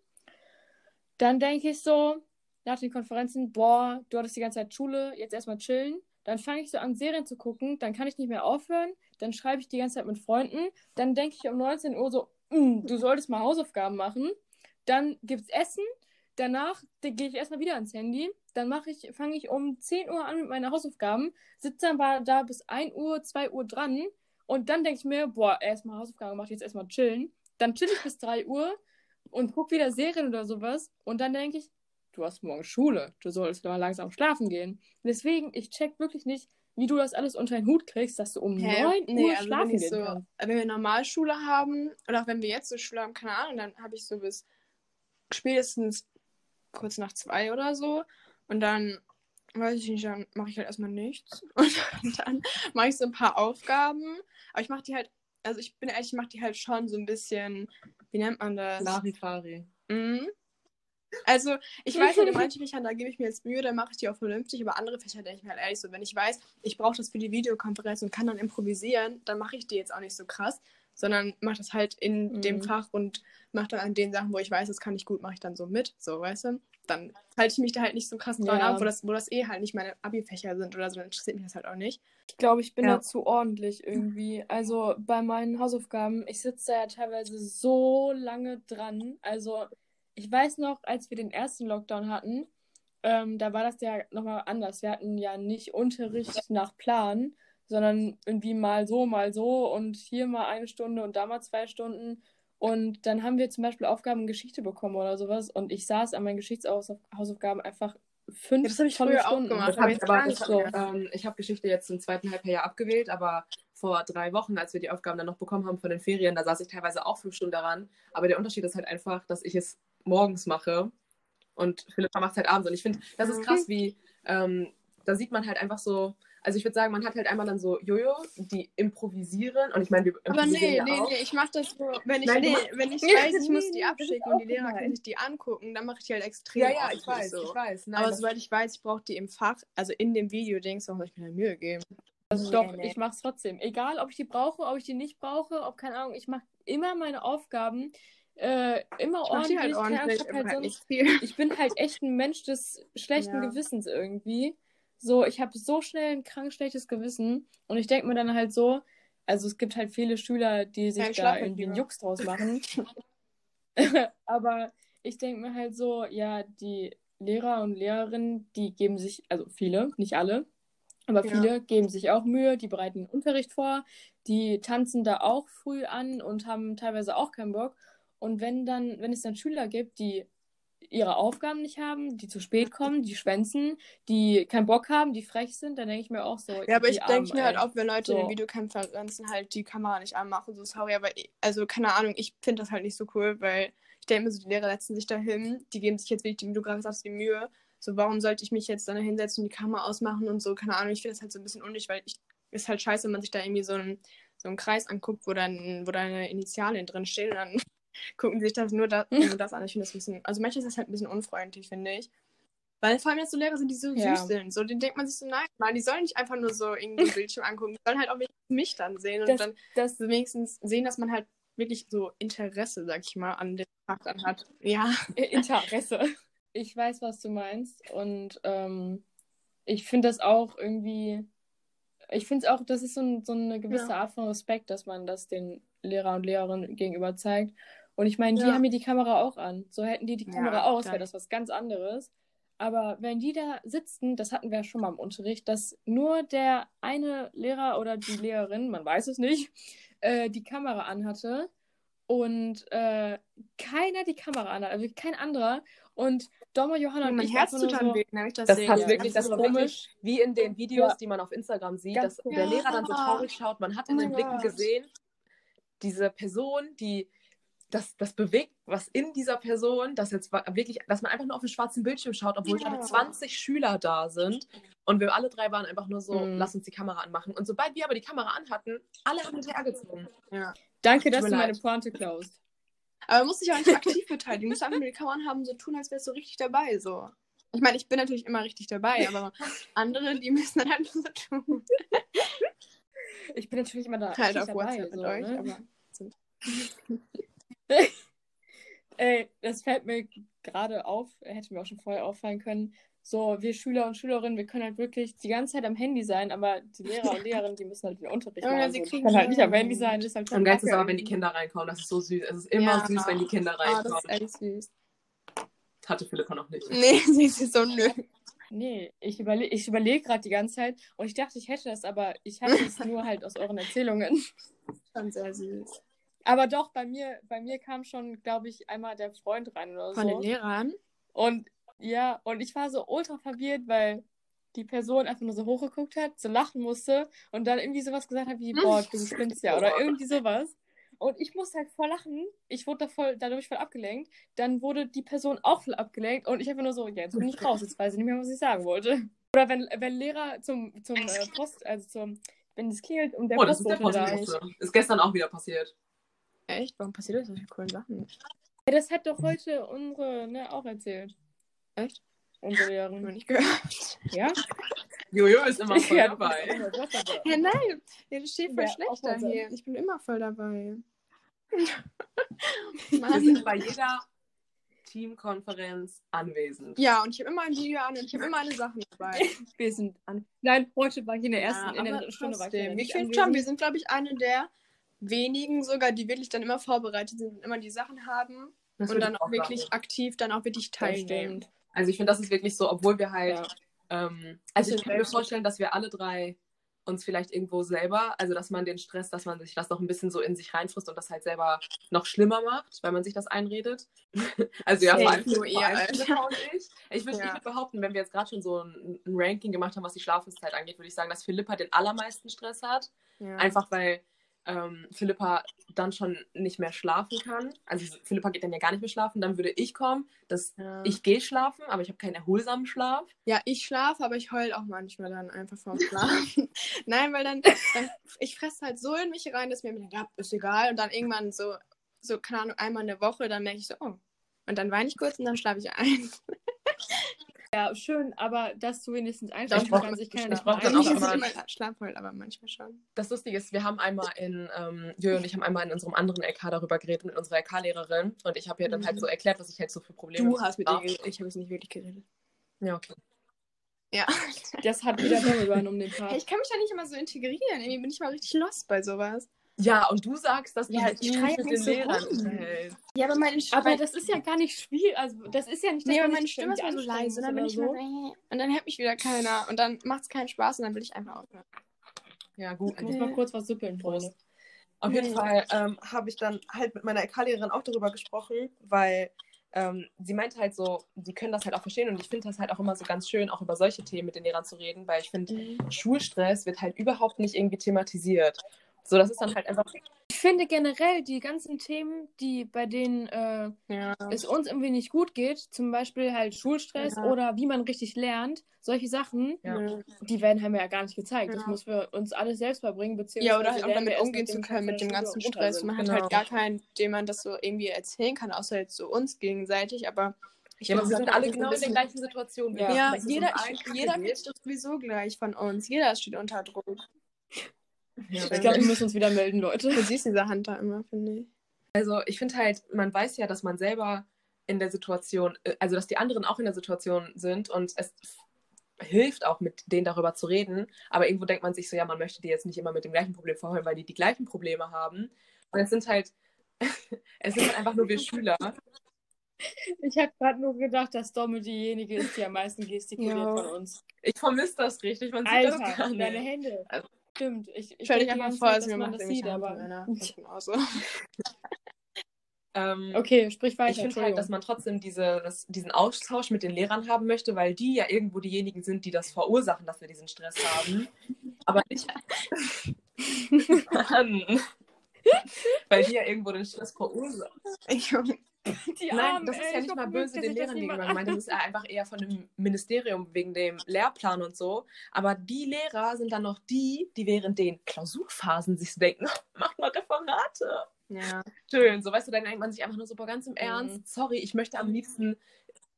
Dann denke ich so, nach den Konferenzen, boah, du hattest die ganze Zeit Schule, jetzt erstmal chillen. Dann fange ich so an, Serien zu gucken, dann kann ich nicht mehr aufhören. Dann schreibe ich die ganze Zeit mit Freunden. Dann denke ich um 19 Uhr so, "Mm, du solltest mal Hausaufgaben machen. Dann gibt's Essen. Danach gehe ich erstmal wieder ans Handy. Dann ich, fange ich um 10 Uhr an mit meinen Hausaufgaben, sitze dann da bis 1 Uhr, 2 Uhr dran. Und dann denke ich mir, boah, erstmal Hausaufgaben gemacht, jetzt erstmal chillen. Dann chill ich bis 3 Uhr und guck wieder Serien oder sowas. Und dann denke ich, du hast morgen Schule, du solltest mal langsam schlafen gehen. Deswegen, ich check wirklich nicht, wie du das alles unter den Hut kriegst, dass du um 9 nee, Uhr also schlafen wenn ich gehen so, kannst. wenn wir Normalschule haben, oder auch wenn wir jetzt so Schule haben, keine Ahnung, dann habe ich so bis spätestens kurz nach zwei oder so. Und dann, weiß ich nicht, dann mache ich halt erstmal nichts. Und dann mache ich so ein paar Aufgaben. Aber ich mache die halt, also ich bin ehrlich, ich mache die halt schon so ein bisschen, wie nennt man das? Larifari. Mhm. Also, ich weiß halt, in manchen Fächern, da gebe ich mir jetzt Mühe, dann mache ich die auch vernünftig, aber andere Fächer denke ich mir halt ehrlich so, wenn ich weiß, ich brauche das für die Videokonferenz und kann dann improvisieren, dann mache ich die jetzt auch nicht so krass, sondern mache das halt in Mhm. dem Fach und mache dann an den Sachen, wo ich weiß, das kann ich gut, mache ich dann so mit, so, weißt du? Dann halte ich mich da halt nicht so krass dran Ja. ab, wo das, wo das eh halt nicht meine Abi-Fächer sind oder so, dann interessiert mich das halt auch nicht. Ich glaube, ich bin Ja. da zu ordentlich irgendwie. Also bei meinen Hausaufgaben, ich sitze da ja teilweise so lange dran. Also ich weiß noch, als wir den ersten Lockdown hatten, ähm, da war das ja nochmal anders. Wir hatten ja nicht Unterricht nach Plan, sondern irgendwie mal so, mal so und hier mal eine Stunde und da mal zwei Stunden. Und dann haben wir zum Beispiel Aufgaben in Geschichte bekommen oder sowas. Und ich saß an meinen Geschichtshausaufgaben einfach fünf Ja, das habe ich volle früher auch Stunden. gemacht, Das aber hab jetzt ich ich, nicht so. ähm, ich habe Geschichte jetzt zum zweiten Halbjahr abgewählt, aber vor drei Wochen, als wir die Aufgaben dann noch bekommen haben von den Ferien, da saß ich teilweise auch fünf Stunden daran. Aber der Unterschied ist halt einfach, dass ich es morgens mache und Philippa macht es halt abends. Und ich finde, das ist Mhm. krass, wie ähm, da sieht man halt einfach so. Also ich würde sagen, man hat halt einmal dann so Jojo, die improvisieren. Und ich meine, wir Aber improvisieren nee, ja nee, auch. nee, ich mache das so, wenn ich, Nein, du nee, wenn ich Nee, weiß, ich nee, muss nee, die abschicken und die Lehrer gemein. können sich die angucken, dann mache ich die halt extrem Ja, ja, ich weiß, so. ich weiß. Nein, Aber sobald ich weiß, ich brauche die im Fach, also in dem Video-Dings, warum soll ich mir da Mühe geben? Also Nee, doch, nee. ich mach's trotzdem. Egal, ob ich die brauche, ob ich die nicht brauche, ob keine Ahnung, ich mache immer meine Aufgaben äh, immer Ich ordentlich. halt ordentlich, ich, halt halt sonst, ich bin halt echt ein Mensch des schlechten Ja. Gewissens irgendwie. So, ich habe so schnell ein krank schlechtes Gewissen und ich denke mir dann halt so, also es gibt halt viele Schüler, die sich Ja, da irgendwie einen. Jux draus machen. Aber ich denke mir halt so, ja, die Lehrer und Lehrerinnen, die geben sich, also viele, nicht alle, aber Ja. viele geben sich auch Mühe, die bereiten Unterricht vor, die tanzen da auch früh an und haben teilweise auch keinen Bock. Und wenn dann, wenn es dann Schüler gibt, die ihre Aufgaben nicht haben, die zu spät kommen, die schwänzen, die keinen Bock haben, die frech sind, dann denke ich mir auch so, Ja, aber ich denke mir halt auch, wenn Leute in So. den Videokonferenzen halt die Kamera nicht anmachen, so sorry, aber ich, also keine Ahnung, ich finde das halt nicht so cool, weil ich denke mir so, die Lehrer setzen sich da hin, die geben sich jetzt wirklich, wie du gerade sagst, die Mühe. So, warum sollte ich mich jetzt dann da hinsetzen und die Kamera ausmachen und so, keine Ahnung, ich finde das halt so ein bisschen unnötig, weil ich ist halt scheiße, wenn man sich da irgendwie so einen, so einen Kreis anguckt, wo dann, wo deine Initialien drin stehen und dann gucken sich das nur, da, nur das an. Ich finde das ein bisschen, also manchmal ist halt ein bisschen unfreundlich, finde ich. Weil vor allem jetzt so Lehrer sind, die so Ja. süß sind. So, den denkt man sich so, nein, Mann, die sollen nicht einfach nur so irgendwie ein Bildschirm angucken. Die sollen halt auch wenigstens mich dann sehen und Das- dann Das, wenigstens sehen, dass man halt wirklich so Interesse, sag ich mal, an dem Fach dann hat. Ja. Interesse. Ich weiß, was du meinst. Und ähm, ich finde das auch irgendwie. Ich finde es auch, das ist so, so eine gewisse Ja. Art von Respekt, dass man das den Lehrer und Lehrerinnen gegenüber zeigt. Und ich meine, die Ja. haben ja die Kamera auch an. So hätten die die Ja, Kamera aus, dann- wäre das was ganz anderes. Aber wenn die da sitzen, das hatten wir ja schon mal im Unterricht, dass nur der eine Lehrer oder die Lehrerin, man weiß es nicht, äh, die Kamera anhatte und äh, keiner die Kamera anhat, also kein anderer. Und Domo, Johanna und mein ich Herz tut dann so, weh, wenn ich das, Das sehe. hat Ja, wirklich, das wirklich komisch. wie in den Videos, Ja. die man auf Instagram sieht, Ganz dass der genau. Lehrer dann so traurig schaut. Man hat in Oh den Blicken Gott. gesehen, diese Person, die das, das bewegt, was in dieser Person, dass jetzt wirklich, dass man einfach nur auf den schwarzen Bildschirm schaut, obwohl Ja. gerade 20 Schüler da sind. Und wir alle drei waren einfach nur so, Mhm. lass uns die Kamera anmachen. Und sobald wir aber die Kamera anhatten, alle haben hinterhergezogen. danke, Tut dass du meine leid. Pointe klaust. Aber man muss sich auch nicht aktiv beteiligen. Du musst einfach nur die Kamera haben, so tun, als wärst du richtig dabei. So. Ich meine, ich bin natürlich immer richtig dabei, aber andere, die müssen dann halt so tun. Ich bin natürlich immer da Halt auf dabei. WhatsApp mit so, euch, ne? aber. Ey, das fällt mir gerade auf, hätte mir auch schon vorher auffallen können. So, wir Schüler und Schülerinnen, wir können halt wirklich die ganze Zeit am Handy sein, aber die Lehrer und Lehrerinnen, die müssen halt den Unterricht Ja, machen. sie So. Kriegen können halt nicht am Handy sein, das ist halt schon Am geilsten ist aber, wenn die. Kinder reinkommen. Das ist so süß. Es ist immer Ja. süß, wenn die Kinder Ah, das reinkommen. ist echt süß. Hatte Philippa noch nicht. Nee, sie ist so nö. Nee, ich überle ich überlege gerade die ganze Zeit und ich dachte, ich hätte das, aber ich hatte es nur halt aus euren Erzählungen. Schon sehr süß. Aber doch, bei mir, bei mir kam schon, glaube ich, einmal der Freund rein oder Von den so. Lehrern? Und ja, und ich war so ultra verwirrt, weil die Person einfach nur so hochgeguckt hat, so lachen musste und dann irgendwie sowas gesagt hat wie, boah, du spinnst ja oder irgendwie sowas. Und ich musste halt voll lachen. Ich wurde da voll, dadurch voll abgelenkt. Dann wurde die Person auch voll abgelenkt und ich einfach nur so, ja, jetzt bin ich raus, jetzt weiß ich nicht mehr, was ich sagen wollte. Oder wenn, wenn Lehrer zum, zum äh, Post, also zum, wenn es klingelt und der Oh, das ist der Postbote da ist. Ist gestern auch wieder passiert. Echt? Warum passiert das solche coolen Sachen? Ja, das hat doch heute unsere, ne, auch erzählt. Echt? Unsere Lehrerin. noch nicht gehört. Ja? Jojo ist immer voll ja, dabei. Ja, nein. Ja, das steht voll Ja, schlecht auch da WhatsApp. hier. Ich bin immer voll dabei. Wir sind bei jeder Teamkonferenz anwesend. Ja, und ich habe immer ein Video an und ich habe immer eine Sache dabei. Wir sind an. Nein, heute war ich in der ersten, Ja, in der dritten Stunde war ich Ich finde schon, wir sind, glaube ich, eine der wenigen sogar, die wirklich dann immer vorbereitet sind und immer die Sachen haben Das und dann auch wirklich sagen. aktiv dann auch wirklich teilnehmen. Also ich finde, das ist wirklich so, obwohl wir halt, Ja. ähm, also ich kann mir vorstellen, dass wir alle drei uns vielleicht irgendwo selber, also dass man den Stress, dass man sich das noch ein bisschen so in sich reinfrisst und das halt selber noch schlimmer macht, weil man sich das einredet. also ja, vor allem, Nur ihr, und ich. Ich würde Ja. würd behaupten, wenn wir jetzt gerade schon so ein, ein Ranking gemacht haben, was die Schlafenszeit angeht, würde ich sagen, dass Philippa den allermeisten Stress hat. Ja. Einfach weil ähm, Philippa dann schon nicht mehr schlafen kann. Also Philippa geht dann ja gar nicht mehr schlafen. Dann würde ich kommen, dass Ja. ich gehe schlafen, aber ich habe keinen erholsamen Schlaf. Ja, ich schlafe, aber ich heul auch manchmal dann einfach vorm Schlafen. Nein, weil dann, dann ich fresse halt so in mich rein, dass mir denkt, ja, ist egal. Und dann irgendwann so, so, keine Ahnung, einmal in der Woche, dann merke ich so, oh. Und dann weine ich kurz und dann schlafe ich ein. Ja, schön, aber dass du wenigstens Ich einschlafen kannst. Ich kann ja ich nicht brauch mal dann auch immer- immer Schlaf heul, aber manchmal schon. Das Lustige ist, wir haben einmal in, ähm, Jojo und ich haben einmal in unserem anderen LK darüber geredet mit unserer LK-Lehrerin und ich habe ihr dann Mhm. halt so erklärt, was ich halt so für Probleme Du hast mit ihr habe. geredet, ich habe es nicht wirklich geredet. Ja, okay. Ja. Das hat wieder Dom übernommen, den Hey, Part. ich kann mich da nicht immer so integrieren. Irgendwie bin ich mal richtig lost bei sowas. Ja, und du sagst, dass du Ja, dich ich nicht mit den so Lehrern rum. unterhältst. Ja, aber meine Aber das ist ja gar nicht schwierig. Also, das ist ja nicht, dass Nee, aber meine Stimme ist so leise. Und dann bin ich so, äh, und dann hört mich wieder keiner. Und dann macht es keinen Spaß und dann will ich einfach aufhören. Ja, gut. Ich muss mal kurz was süppeln, Freunde. Auf jeden Nee. Fall ähm, habe ich dann halt mit meiner LK-Lehrerin auch darüber gesprochen, weil ähm, sie meinte halt so, die können das halt auch verstehen und ich finde das halt auch immer so ganz schön, auch über solche Themen mit den Lehrern zu reden, weil ich finde, Schulstress wird halt überhaupt nicht irgendwie thematisiert. So, das ist dann halt einfach. Ich finde generell die ganzen Themen, die bei denen äh, Ja. es uns irgendwie nicht gut geht, zum Beispiel halt Schulstress Ja. oder wie man richtig lernt, solche Sachen, Ja. die werden haben wir ja gar nicht gezeigt. Das müssen wir uns alles selbst beibringen, beziehungsweise Ja, oder halt auch damit umgehen zu können mit dem ganzen Stress. Man hat Genau. halt gar keinen, dem man das so irgendwie erzählen kann, außer jetzt so uns gegenseitig. Aber ich Ja, aber finde, wir das sind hat alle genau in der gleichen Situation. Ja. jeder, kacke jeder kriegt doch sowieso gleich von uns. Jeder steht unter Druck. Ja, Ich glaube, wir müssen uns wieder melden, Leute. Du siehst diese Hand da immer, finde ich. Also ich finde halt, man weiß ja, dass man selber in der Situation, äh, also dass die anderen auch in der Situation sind und es hilft auch mit denen darüber zu reden, aber irgendwo denkt man sich so, ja, man möchte die jetzt nicht immer mit dem gleichen Problem vorholen, weil die die gleichen Probleme haben. Und es sind halt, es sind halt einfach nur wir Schüler. Ich habe gerade nur gedacht, dass Dommel diejenige ist, die am meisten gestikuliert Ja. von uns. Ich vermisse das richtig. Man sieht Alter, das gar nicht. deine Hände. Also- Stimmt. Ich, ich Stell dich einfach vor, als dass wir man machen das sieht, aber. Genauso. Ähm, Okay, sprich weiter. ich finde halt, dass man trotzdem diese, das, diesen Austausch mit den Lehrern haben möchte, weil die ja irgendwo diejenigen sind, die das verursachen, dass wir diesen Stress haben. Aber nicht. Mann. weil die ja irgendwo den Stress verursachen. Die Nein, das ist ja ich nicht mal böse den Lehrern gegenüber gemeint. Das ist ja einfach eher von dem Ministerium wegen dem Lehrplan und so. Aber die Lehrer sind dann noch die, die während den Klausurphasen sich denken, mach mal Referate. Ja. Schön. So, weißt du, dann denkt man sich einfach nur so, boah, ganz im Ernst, sorry, ich möchte am liebsten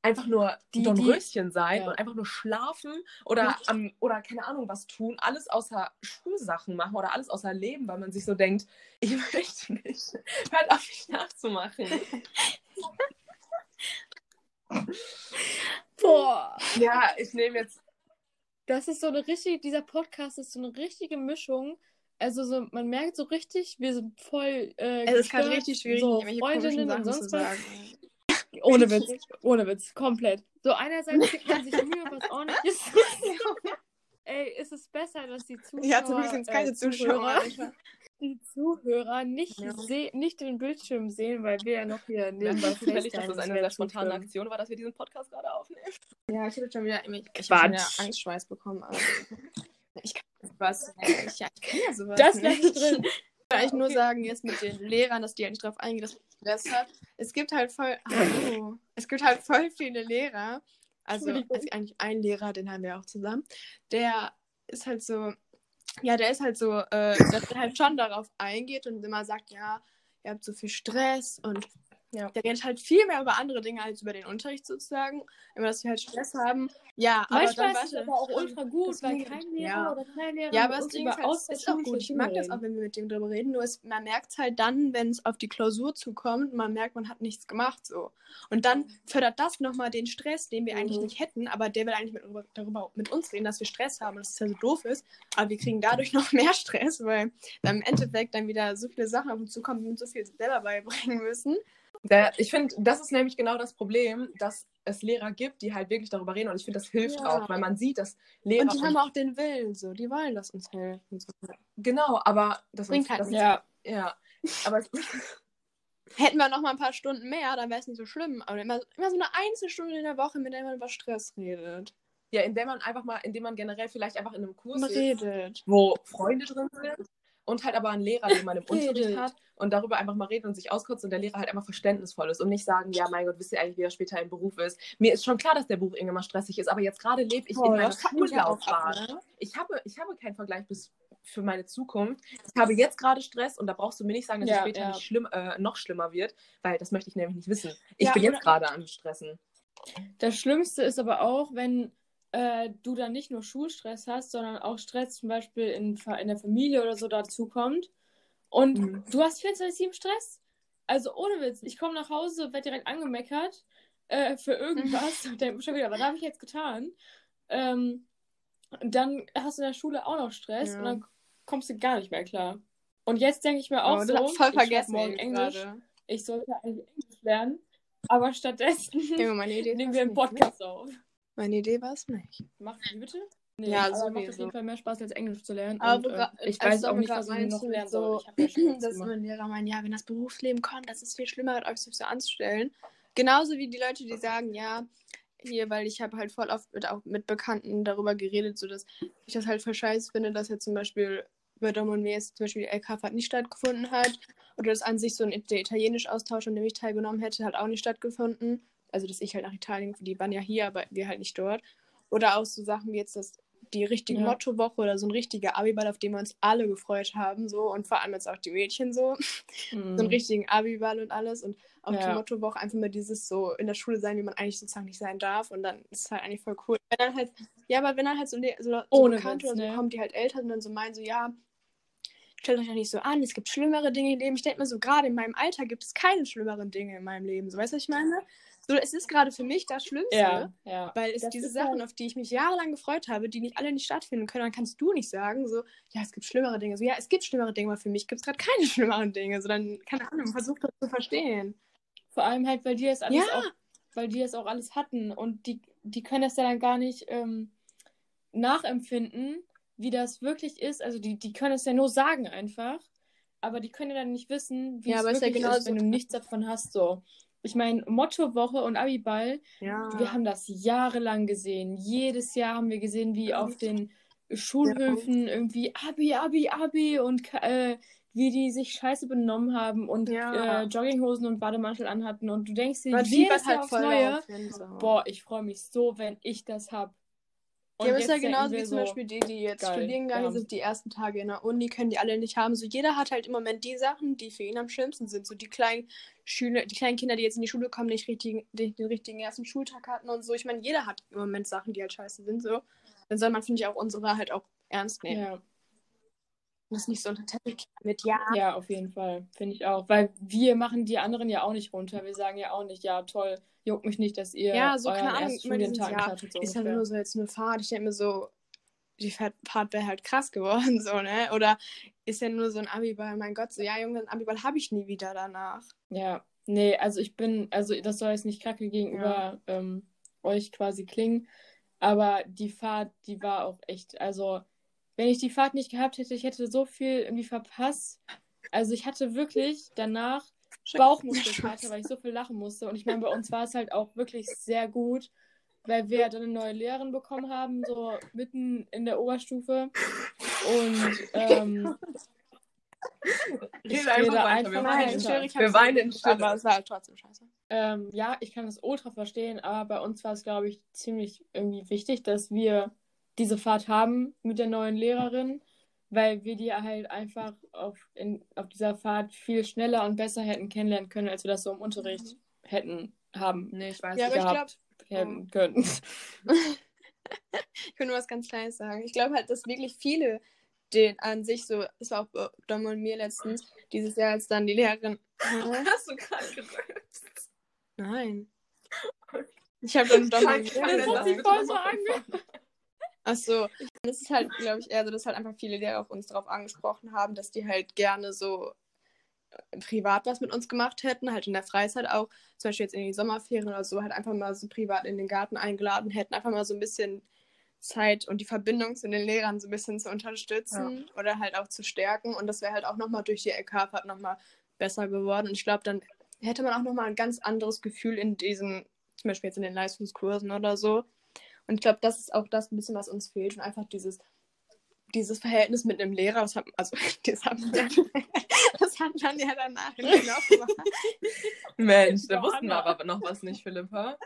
einfach nur Die- Dornröschen sein ja. und einfach nur schlafen oder, am, oder keine Ahnung was tun, alles außer Schulsachen machen oder alles außer Leben, weil man sich so denkt, ich möchte nicht. Hört auf, mich nachzumachen. Boah. Ja, ich nehme jetzt. Das ist so eine richtige, dieser Podcast ist so eine richtige Mischung. Also so, man merkt so richtig, wir sind voll. Äh, Es ist gerade richtig schwierig, so Freundinnen und sonst was. Ohne Witz, ohne Witz, komplett. So einerseits gibt man sich Mühe, was ordentliches zu. Ey, ist es besser, dass die Zuschauer, Ja, zum Glück sind es keine äh, Zuschauer. Zuhörer, die Zuhörer nicht, Ja. nicht den Bildschirm sehen, weil wir ja noch hier Nebenbei nebenbei zufällig, dass das eine sehr spontane. Aktion war, dass wir diesen Podcast gerade aufnehmen. Ja, ich habe schon wieder, ich, ich schon wieder Angstschweiß bekommen. Aber ich kann sowas. Ich, ja, ich kann ja sowas. Das ich drin. Ich kann eigentlich nur Okay. sagen, jetzt mit den Lehrern, dass die halt nicht drauf eingehen, dass man Stress hat. Es gibt halt voll. Hallo. Es gibt halt voll viele Lehrer. Also, also eigentlich ein Lehrer, den haben wir auch zusammen. Der ist halt so. Ja, der ist halt so, äh, dass er halt schon darauf eingeht und immer sagt, ja, ihr habt so viel Stress und Ja. der redet halt viel mehr über andere Dinge als über den Unterricht sozusagen. Immer, dass wir halt Stress haben. Ja, aber Manchmal dann ist es aber auch ultra gut, weil kein Lehrer ja. oder kein Lehrer Ja, aber das Ding ist halt, es ist auch gut. Ich mag das auch, wenn wir mit dem drüber reden. Nur es, man merkt es halt dann, wenn es auf die Klausur zukommt, man merkt, man hat nichts gemacht so. Und dann fördert das nochmal den Stress, den wir eigentlich Mhm. nicht hätten, aber der will eigentlich mit, darüber, darüber mit uns reden, dass wir Stress haben und dass es ja so doof ist. Aber wir kriegen dadurch noch mehr Stress, weil dann im Endeffekt dann wieder so viele Sachen auf uns zukommen, die wir uns so viel selber beibringen müssen. Da, ich finde, das ist nämlich genau das Problem, dass es Lehrer gibt, die halt wirklich darüber reden und ich finde, das hilft Ja. auch, weil man sieht, dass Lehrer. Und die haben auch den Willen, so, die wollen, dass uns helfen. So. genau, aber das Bringt ist, halt ist, Ja, ja. Aber es, Hätten wir noch mal ein paar Stunden mehr, dann wäre es nicht so schlimm. Aber immer, immer so eine Einzelstunde in der Woche, mit der man über Stress redet. ja, indem man einfach mal, indem man generell vielleicht einfach in einem Kurs ist, redet. wo Freunde drin sind und halt aber einen Lehrer, den man im Unterricht hat und darüber einfach mal reden und sich auskotzt und der Lehrer halt einfach verständnisvoll ist und nicht sagen, ja, mein Gott, wisst ihr eigentlich, wie er später im Beruf ist. Mir ist schon klar, dass der Beruf irgendwann mal stressig ist, aber jetzt gerade lebe ich in meiner Schullaufbahn. ne? Ich habe, ich habe keinen Vergleich bis für meine Zukunft. Ich habe jetzt gerade Stress und da brauchst du mir nicht sagen, dass Ja, es später ja. nicht schlimm, äh, noch schlimmer wird, weil das möchte ich nämlich nicht wissen. Ich Ja, bin jetzt gerade am Stressen. Das Schlimmste ist aber auch, wenn äh, du dann nicht nur Schulstress hast, sondern auch Stress zum Beispiel in, in der Familie oder so dazu kommt. Und Mhm. du hast 24-7 Stress. Also ohne Witz. Ich komme nach Hause, werde direkt angemeckert äh, für irgendwas und denke schon wieder, was habe ich jetzt getan? Ähm, dann hast du in der Schule auch noch Stress Ja. und dann kommst du gar nicht mehr klar. Und jetzt denke ich mir auch Oh, so, voll ich vergessen morgen Englisch. gerade. Ich sollte eigentlich Englisch lernen, aber stattdessen nehmen wir einen nicht, Podcast auf. Ne? Meine Idee war es nicht. Macht die bitte? Nee, Ja, aber macht auf jeden Fall mehr Spaß, als Englisch zu lernen. Aber und, äh, ich als weiß du auch nicht, was ich noch lernen so, soll. Ich hab ja dass mein Lehrer meint, ja, wenn das Berufsleben kommt, das ist viel schlimmer, als euch so anzustellen. Genauso wie die Leute, die sagen, ja, hier, weil ich habe halt voll oft mit, auch mit Bekannten darüber geredet, so dass ich das halt voll scheiße finde, dass jetzt zum Beispiel bei Dom und mir jetzt zum Beispiel die LK-Fahrt nicht stattgefunden hat. Oder dass an sich so ein der Italienisch-Austausch, an dem ich teilgenommen hätte, hat auch nicht stattgefunden. Also, dass ich halt nach Italien, die waren ja hier, aber wir halt nicht dort. Oder auch so Sachen wie jetzt das, die richtige Ja. Mottowoche oder so ein richtiger Abiball, auf den wir uns alle gefreut haben. So. Und vor allem jetzt auch die Mädchen so. So einen Mhm. richtigen Abiball und alles. Und auch Ja. die Mottowoche einfach mal dieses so in der Schule sein, wie man eigentlich sozusagen nicht sein darf. Und dann ist es halt eigentlich voll cool. Wenn dann halt, ja, aber wenn dann halt so, le- so, so Ohne Bekannte oder so ne? kommen, die halt älter sind und dann so meinen, so, ja, stellt euch doch nicht so an, es gibt schlimmere Dinge im Leben. Ich denke mir so, gerade in meinem Alter gibt es keine schlimmeren Dinge in meinem Leben. So, weißt du, was ich meine? So, es ist gerade für mich das Schlimmste. Ja, ja. Weil es Das diese Sachen, halt- auf die ich mich jahrelang gefreut habe, die nicht alle nicht stattfinden können, dann kannst du nicht sagen, so, ja, es gibt schlimmere Dinge. So, ja, es gibt schlimmere Dinge, aber für mich gibt es gerade keine schlimmeren Dinge. So, dann, keine Ahnung, versuch das zu verstehen. Vor allem halt, weil die das alles Ja. auch, weil die das auch alles hatten und die, die können das ja dann gar nicht ähm, nachempfinden, wie das wirklich ist. Also die, die können es ja nur sagen einfach, aber die können ja dann nicht wissen, wie Ja, es ist ja wirklich ist, wenn du nichts davon hast. So. Ich meine, Mottowoche und Abiball, Ja. wir haben das jahrelang gesehen. Jedes Jahr haben wir gesehen, wie auf den Schulhöfen irgendwie Abi, Abi, Abi und äh, wie die sich scheiße benommen haben und Ja. äh, Jogginghosen und Bademantel anhatten. Und du denkst dir jedes Jahr halt aufs Neue, so. boah, ich freue mich so, wenn ich das hab. Und Ja, aber ist ja genauso wie zum Beispiel die, die jetzt geil, studieren gegangen sind, die ersten Tage in der Uni, können die alle nicht haben. So jeder hat halt im Moment die Sachen, die für ihn am schlimmsten sind. So die kleinen Schüler, die kleinen Kinder, die jetzt in die Schule kommen, nicht richtigen, die, den richtigen ersten Schultag hatten und so. Ich meine, jeder hat im Moment Sachen, die halt scheiße sind. So. Dann soll man, finde ich, auch unsere halt auch ernst nehmen. ja, Und das nicht so unter Teppich mit, ja. ja, auf jeden Fall, finde ich auch. Weil wir machen die anderen ja auch nicht runter. Wir sagen ja auch nicht, ja, toll, juckt mich nicht, dass ihr Ja, so keine Ahnung, Studientag Jahr hattet. So ist ja ungefähr. nur so jetzt eine Fahrt. Ich denke mir so, die Fahrt wäre halt krass geworden, so, ne? Oder ist ja nur so ein Abiball, mein Gott, so, ja, Junge, ein Abiball habe ich nie wieder danach. Ja, nee, also ich bin, also das soll jetzt nicht kacke gegenüber ähm, euch quasi klingen, aber die Fahrt, die war auch echt, also wenn ich die Fahrt nicht gehabt hätte, ich hätte so viel irgendwie verpasst. Also ich hatte wirklich danach Bauchmuskelkater, weil ich so viel lachen musste. Und ich meine, bei uns war es halt auch wirklich sehr gut, weil wir dann eine neue Lehrerin bekommen haben, so mitten in der Oberstufe. Und ähm, ich einfach weiter, wir einfach weinen in ich Wir weinen in Stille. Aber es war halt trotzdem scheiße. Ähm, ja, ich kann das ultra verstehen, aber bei uns war es, glaube ich, ziemlich irgendwie wichtig, dass wir diese Fahrt haben mit der neuen Lehrerin, weil wir die halt einfach auf, in, auf dieser Fahrt viel schneller und besser hätten kennenlernen können, als wir das so im Unterricht hätten haben Nee, ich weiß Ja, nicht. aber ich glaube, gehabt hätten können. ich will nur was ganz Kleines sagen. Ich glaube halt, dass wirklich viele den an sich so, das war auch bei Dom und mir letztens, dieses Jahr, als dann die Lehrerin. Hast du gerade gerülpst? Nein. Ich habe dann Dom und mir das hat gesagt. bitte voll so mal ange- von vorne. Achso, das ist halt, glaube ich, eher so, dass halt einfach viele Lehrer auf uns darauf angesprochen haben, dass die halt gerne so äh, privat was mit uns gemacht hätten, halt in der Freizeit auch, zum Beispiel jetzt in die Sommerferien oder so, halt einfach mal so privat in den Garten eingeladen hätten, einfach mal so ein bisschen Zeit und die Verbindung zu den Lehrern so ein bisschen zu unterstützen oder halt auch zu stärken. Und das wäre halt auch nochmal durch die LK-Fahrt nochmal besser geworden. Und ich glaube, dann hätte man auch nochmal ein ganz anderes Gefühl in diesen, zum Beispiel jetzt in den Leistungskursen oder so, und ich glaube, das ist auch das ein bisschen, was uns fehlt. Und einfach dieses, dieses Verhältnis mit einem Lehrer, das hat, also, das hat, das hat man ja danach. Mensch, da wussten wir aber noch was nicht, Philippa.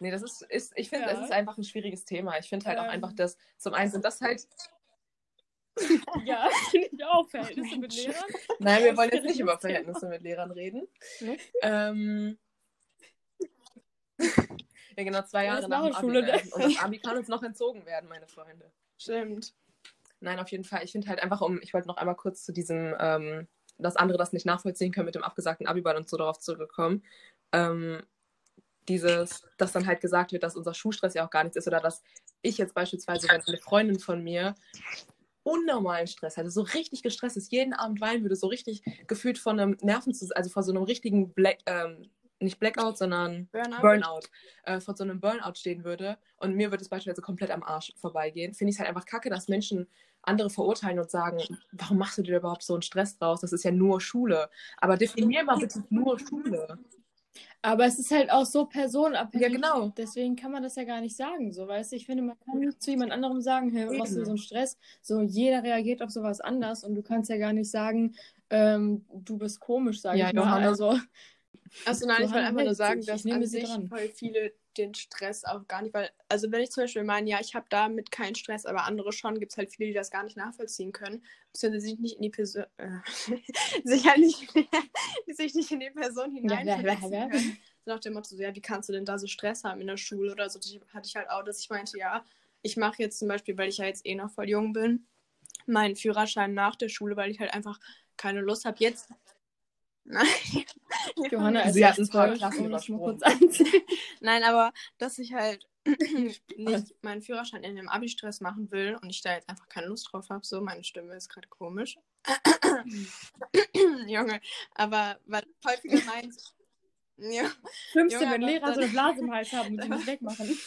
Nee, das ist, ist ich finde, Ja. es ist einfach ein schwieriges Thema. Ich finde halt auch Ähm. einfach, dass zum einen sind das halt, ja, finde ich auch Verhältnisse mit Lehrern. nein, wir wollen jetzt nicht über. Verhältnisse mit Lehrern reden. Ne? Ähm, ja, genau, zwei Ja, Jahre nach war Abi. Schule, werden. Und das Abi kann uns noch entzogen werden, meine Freunde. Stimmt. Nein, auf jeden Fall. Ich finde halt einfach, um, ich wollte noch einmal kurz zu diesem, ähm, dass andere das nicht nachvollziehen können mit dem abgesagten Abiball und so darauf zurückkommen. Ähm, dieses, dass dann halt gesagt wird, dass unser Schulstress ja auch gar nichts ist oder dass ich jetzt beispielsweise, wenn eine Freundin von mir unnormalen Stress hatte, so richtig gestresst ist, jeden Abend weinen würde, so richtig gefühlt von einem Nerven, also vor so einem richtigen Black, ähm, nicht Blackout, sondern Burnout. Burnout, äh, vor so einem Burnout stehen würde und mir würde es beispielsweise komplett am Arsch vorbeigehen, finde ich es halt einfach kacke, dass Menschen andere verurteilen und sagen, warum machst du dir überhaupt so einen Stress draus? Das ist ja nur Schule. Aber definier mal bitte nur Schule. Aber es ist halt auch so personenabhängig. Ja, genau. Deswegen kann man das ja gar nicht sagen, so, weißt du? Ich finde, man kann nicht zu jemand anderem sagen, hey, was machst du so einen Stress? So, jeder reagiert auf sowas anders und du kannst ja gar nicht sagen, ähm, du bist komisch, sage Ja, ich mal. Johanna. Also, Achso, nein, ich Johanna wollte einfach nur sagen, dass Ich an sich dran. voll viele den Stress auch gar nicht, weil, also wenn ich zum Beispiel meine, ja, ich habe damit keinen Stress, aber andere schon, gibt es halt viele, die das gar nicht nachvollziehen können, beziehungsweise sich nicht in die Person, äh, sich halt nicht, sich nicht in die Person hineinversetzen ja, können. So nach dem Motto, so, ja, wie kannst du denn da so Stress haben in der Schule oder so, die hatte ich halt auch, dass ich meinte, ja, ich mache jetzt zum Beispiel, weil ich ja jetzt eh noch voll jung bin, meinen Führerschein nach der Schule, weil ich halt einfach keine Lust habe, jetzt Nein. Johanna ist Sie hat ein paar Klassen übersprungen. kurz anzuziehen. Nein, aber dass ich halt nicht meinen Führerschein in dem Abi-Stress machen will und ich da jetzt einfach keine Lust drauf habe, so, meine Stimme ist gerade komisch. Junge, aber was voll viele meinen, ja, Schlimmste, Junge, wenn Lehrer so eine Blase im Hals haben und die nicht wegmachen.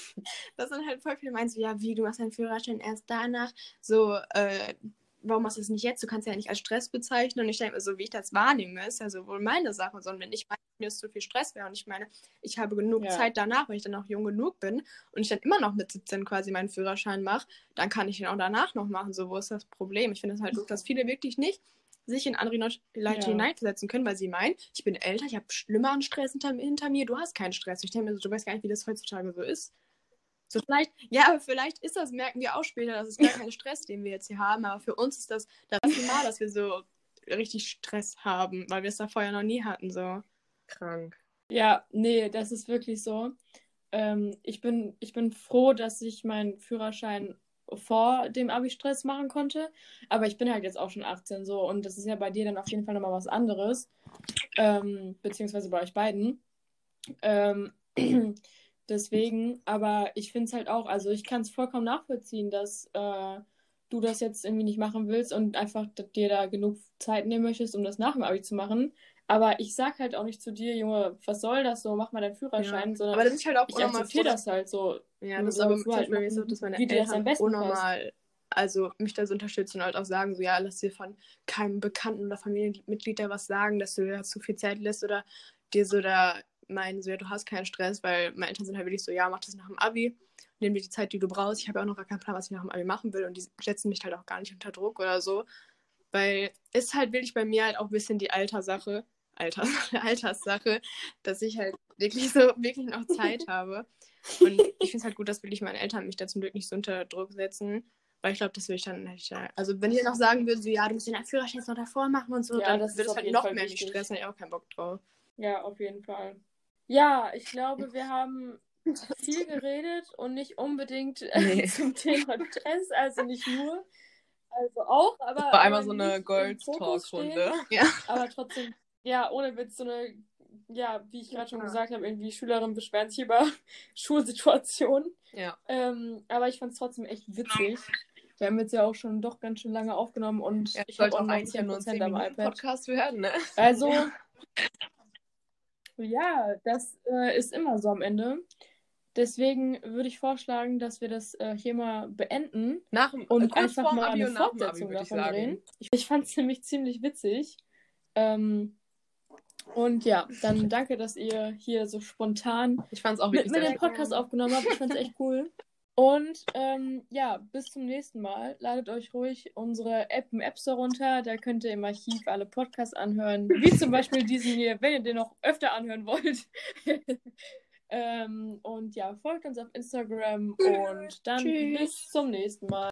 das sind halt voll viele meinen so, ja, wie, du machst deinen Führerschein erst danach, so, äh, warum machst du das nicht jetzt? Du kannst ja nicht als Stress bezeichnen. Und ich denke mir so, wie ich das wahrnehme, ist ja so wohl meine Sache. So, und wenn ich meine, mir ist zu viel Stress wäre und ich meine, ich habe genug Ja. Zeit danach, wenn ich dann auch jung genug bin und ich dann immer noch mit 17 quasi meinen Führerschein mache, dann kann ich den auch danach noch machen. So, wo ist das Problem? Ich finde es halt gut, dass viele wirklich nicht sich in andere Leute Ja. hineinversetzen können, weil sie meinen, ich bin älter, ich habe schlimmeren Stress hinter, hinter mir, du hast keinen Stress. Ich denke mir so, du weißt gar nicht, wie das heutzutage so ist. So vielleicht, ja, aber vielleicht ist das, merken wir auch später, das ist gar kein Stress, den wir jetzt hier haben, aber für uns ist das das erste Mal, dass wir so richtig Stress haben, weil wir es da vorher noch nie hatten, so. Krank. Ja, nee, das ist wirklich so. Ähm, ich bin, ich bin froh, dass ich meinen Führerschein vor dem Abi-Stress machen konnte. Aber ich bin halt jetzt auch schon 18 so und das ist ja bei dir dann auf jeden Fall nochmal was anderes. Ähm, beziehungsweise bei euch beiden. Ähm, deswegen, aber ich finde es halt auch, also ich kann es vollkommen nachvollziehen, dass äh, du das jetzt irgendwie nicht machen willst und einfach dir da genug Zeit nehmen möchtest, um das nach dem Abi zu machen. Aber ich sag halt auch nicht zu dir, Junge, was soll das so, mach mal deinen Führerschein, sondern Aber das ist halt auch ich akzeptiere das halt so. Ja, das ist so aber zum halt Beispiel so, machen, dass meine das Eltern besten unnormal, also mich da so unterstützen und halt auch sagen, so ja, lass dir von keinem Bekannten oder Familienmitglied da was sagen, dass du dir zu viel Zeit lässt oder dir so da meinen, so ja, du hast keinen Stress, weil meine Eltern sind halt wirklich so, ja, mach das nach dem Abi, nimm dir die Zeit, die du brauchst. Ich habe ja auch noch gar keinen Plan, was ich nach dem Abi machen will und die setzen mich halt auch gar nicht unter Druck oder so, weil ist halt wirklich bei mir halt auch ein bisschen die Alterssache, Alter, Alterssache, dass ich halt wirklich so, wirklich noch Zeit habe. Und ich finde es halt gut, dass wirklich meine Eltern mich da zum Glück nicht so unter Druck setzen. Weil ich glaube, das würde ich dann nicht. Also, wenn ihr noch sagen würdet, so, ja, du musst den Führerschein jetzt noch davor machen und so, Ja, dann würde es halt noch mehr mich stressen. Da hätte ich auch keinen Bock drauf. Ja, auf jeden Fall. Ja, ich glaube, wir haben viel geredet und nicht unbedingt äh, Nee. zum Thema Stress, also nicht nur. Also auch, aber. Das war einmal so eine im Gold Fokus Talk stehen. Runde. Aber trotzdem, ja, ohne Witz, so eine, ja, wie ich gerade schon Ja. gesagt habe, irgendwie Schülerinnen beschweren sich über Schulsituationen. Ja. Ähm, aber ich fand es trotzdem echt witzig. Wir haben jetzt ja auch schon doch ganz schön lange aufgenommen und Ja, ich sollte habe auch eigentlich ja nur ein 10% 10 am Minuten iPad. Podcast werden, ne? Also, ja, das äh, ist immer so am Ende. Deswegen würde ich vorschlagen, dass wir das äh, hier mal beenden Nach und kurz einfach mal Abi eine Abi, Fortsetzung ich davon sagen. drehen. Ich, ich fand es nämlich ziemlich witzig. Ähm, und ja, dann danke, dass ihr hier so spontan Ich fand es auch mit mir den Podcast aufgenommen habt. Ich fand es echt cool. Und ähm, ja, bis zum nächsten Mal. Ladet euch ruhig unsere App im App Store runter. Da könnt ihr im Archiv alle Podcasts anhören. Wie zum Beispiel diesen hier, wenn ihr den noch öfter anhören wollt. ähm, und ja, folgt uns auf Instagram und dann Tschüss. bis zum nächsten Mal.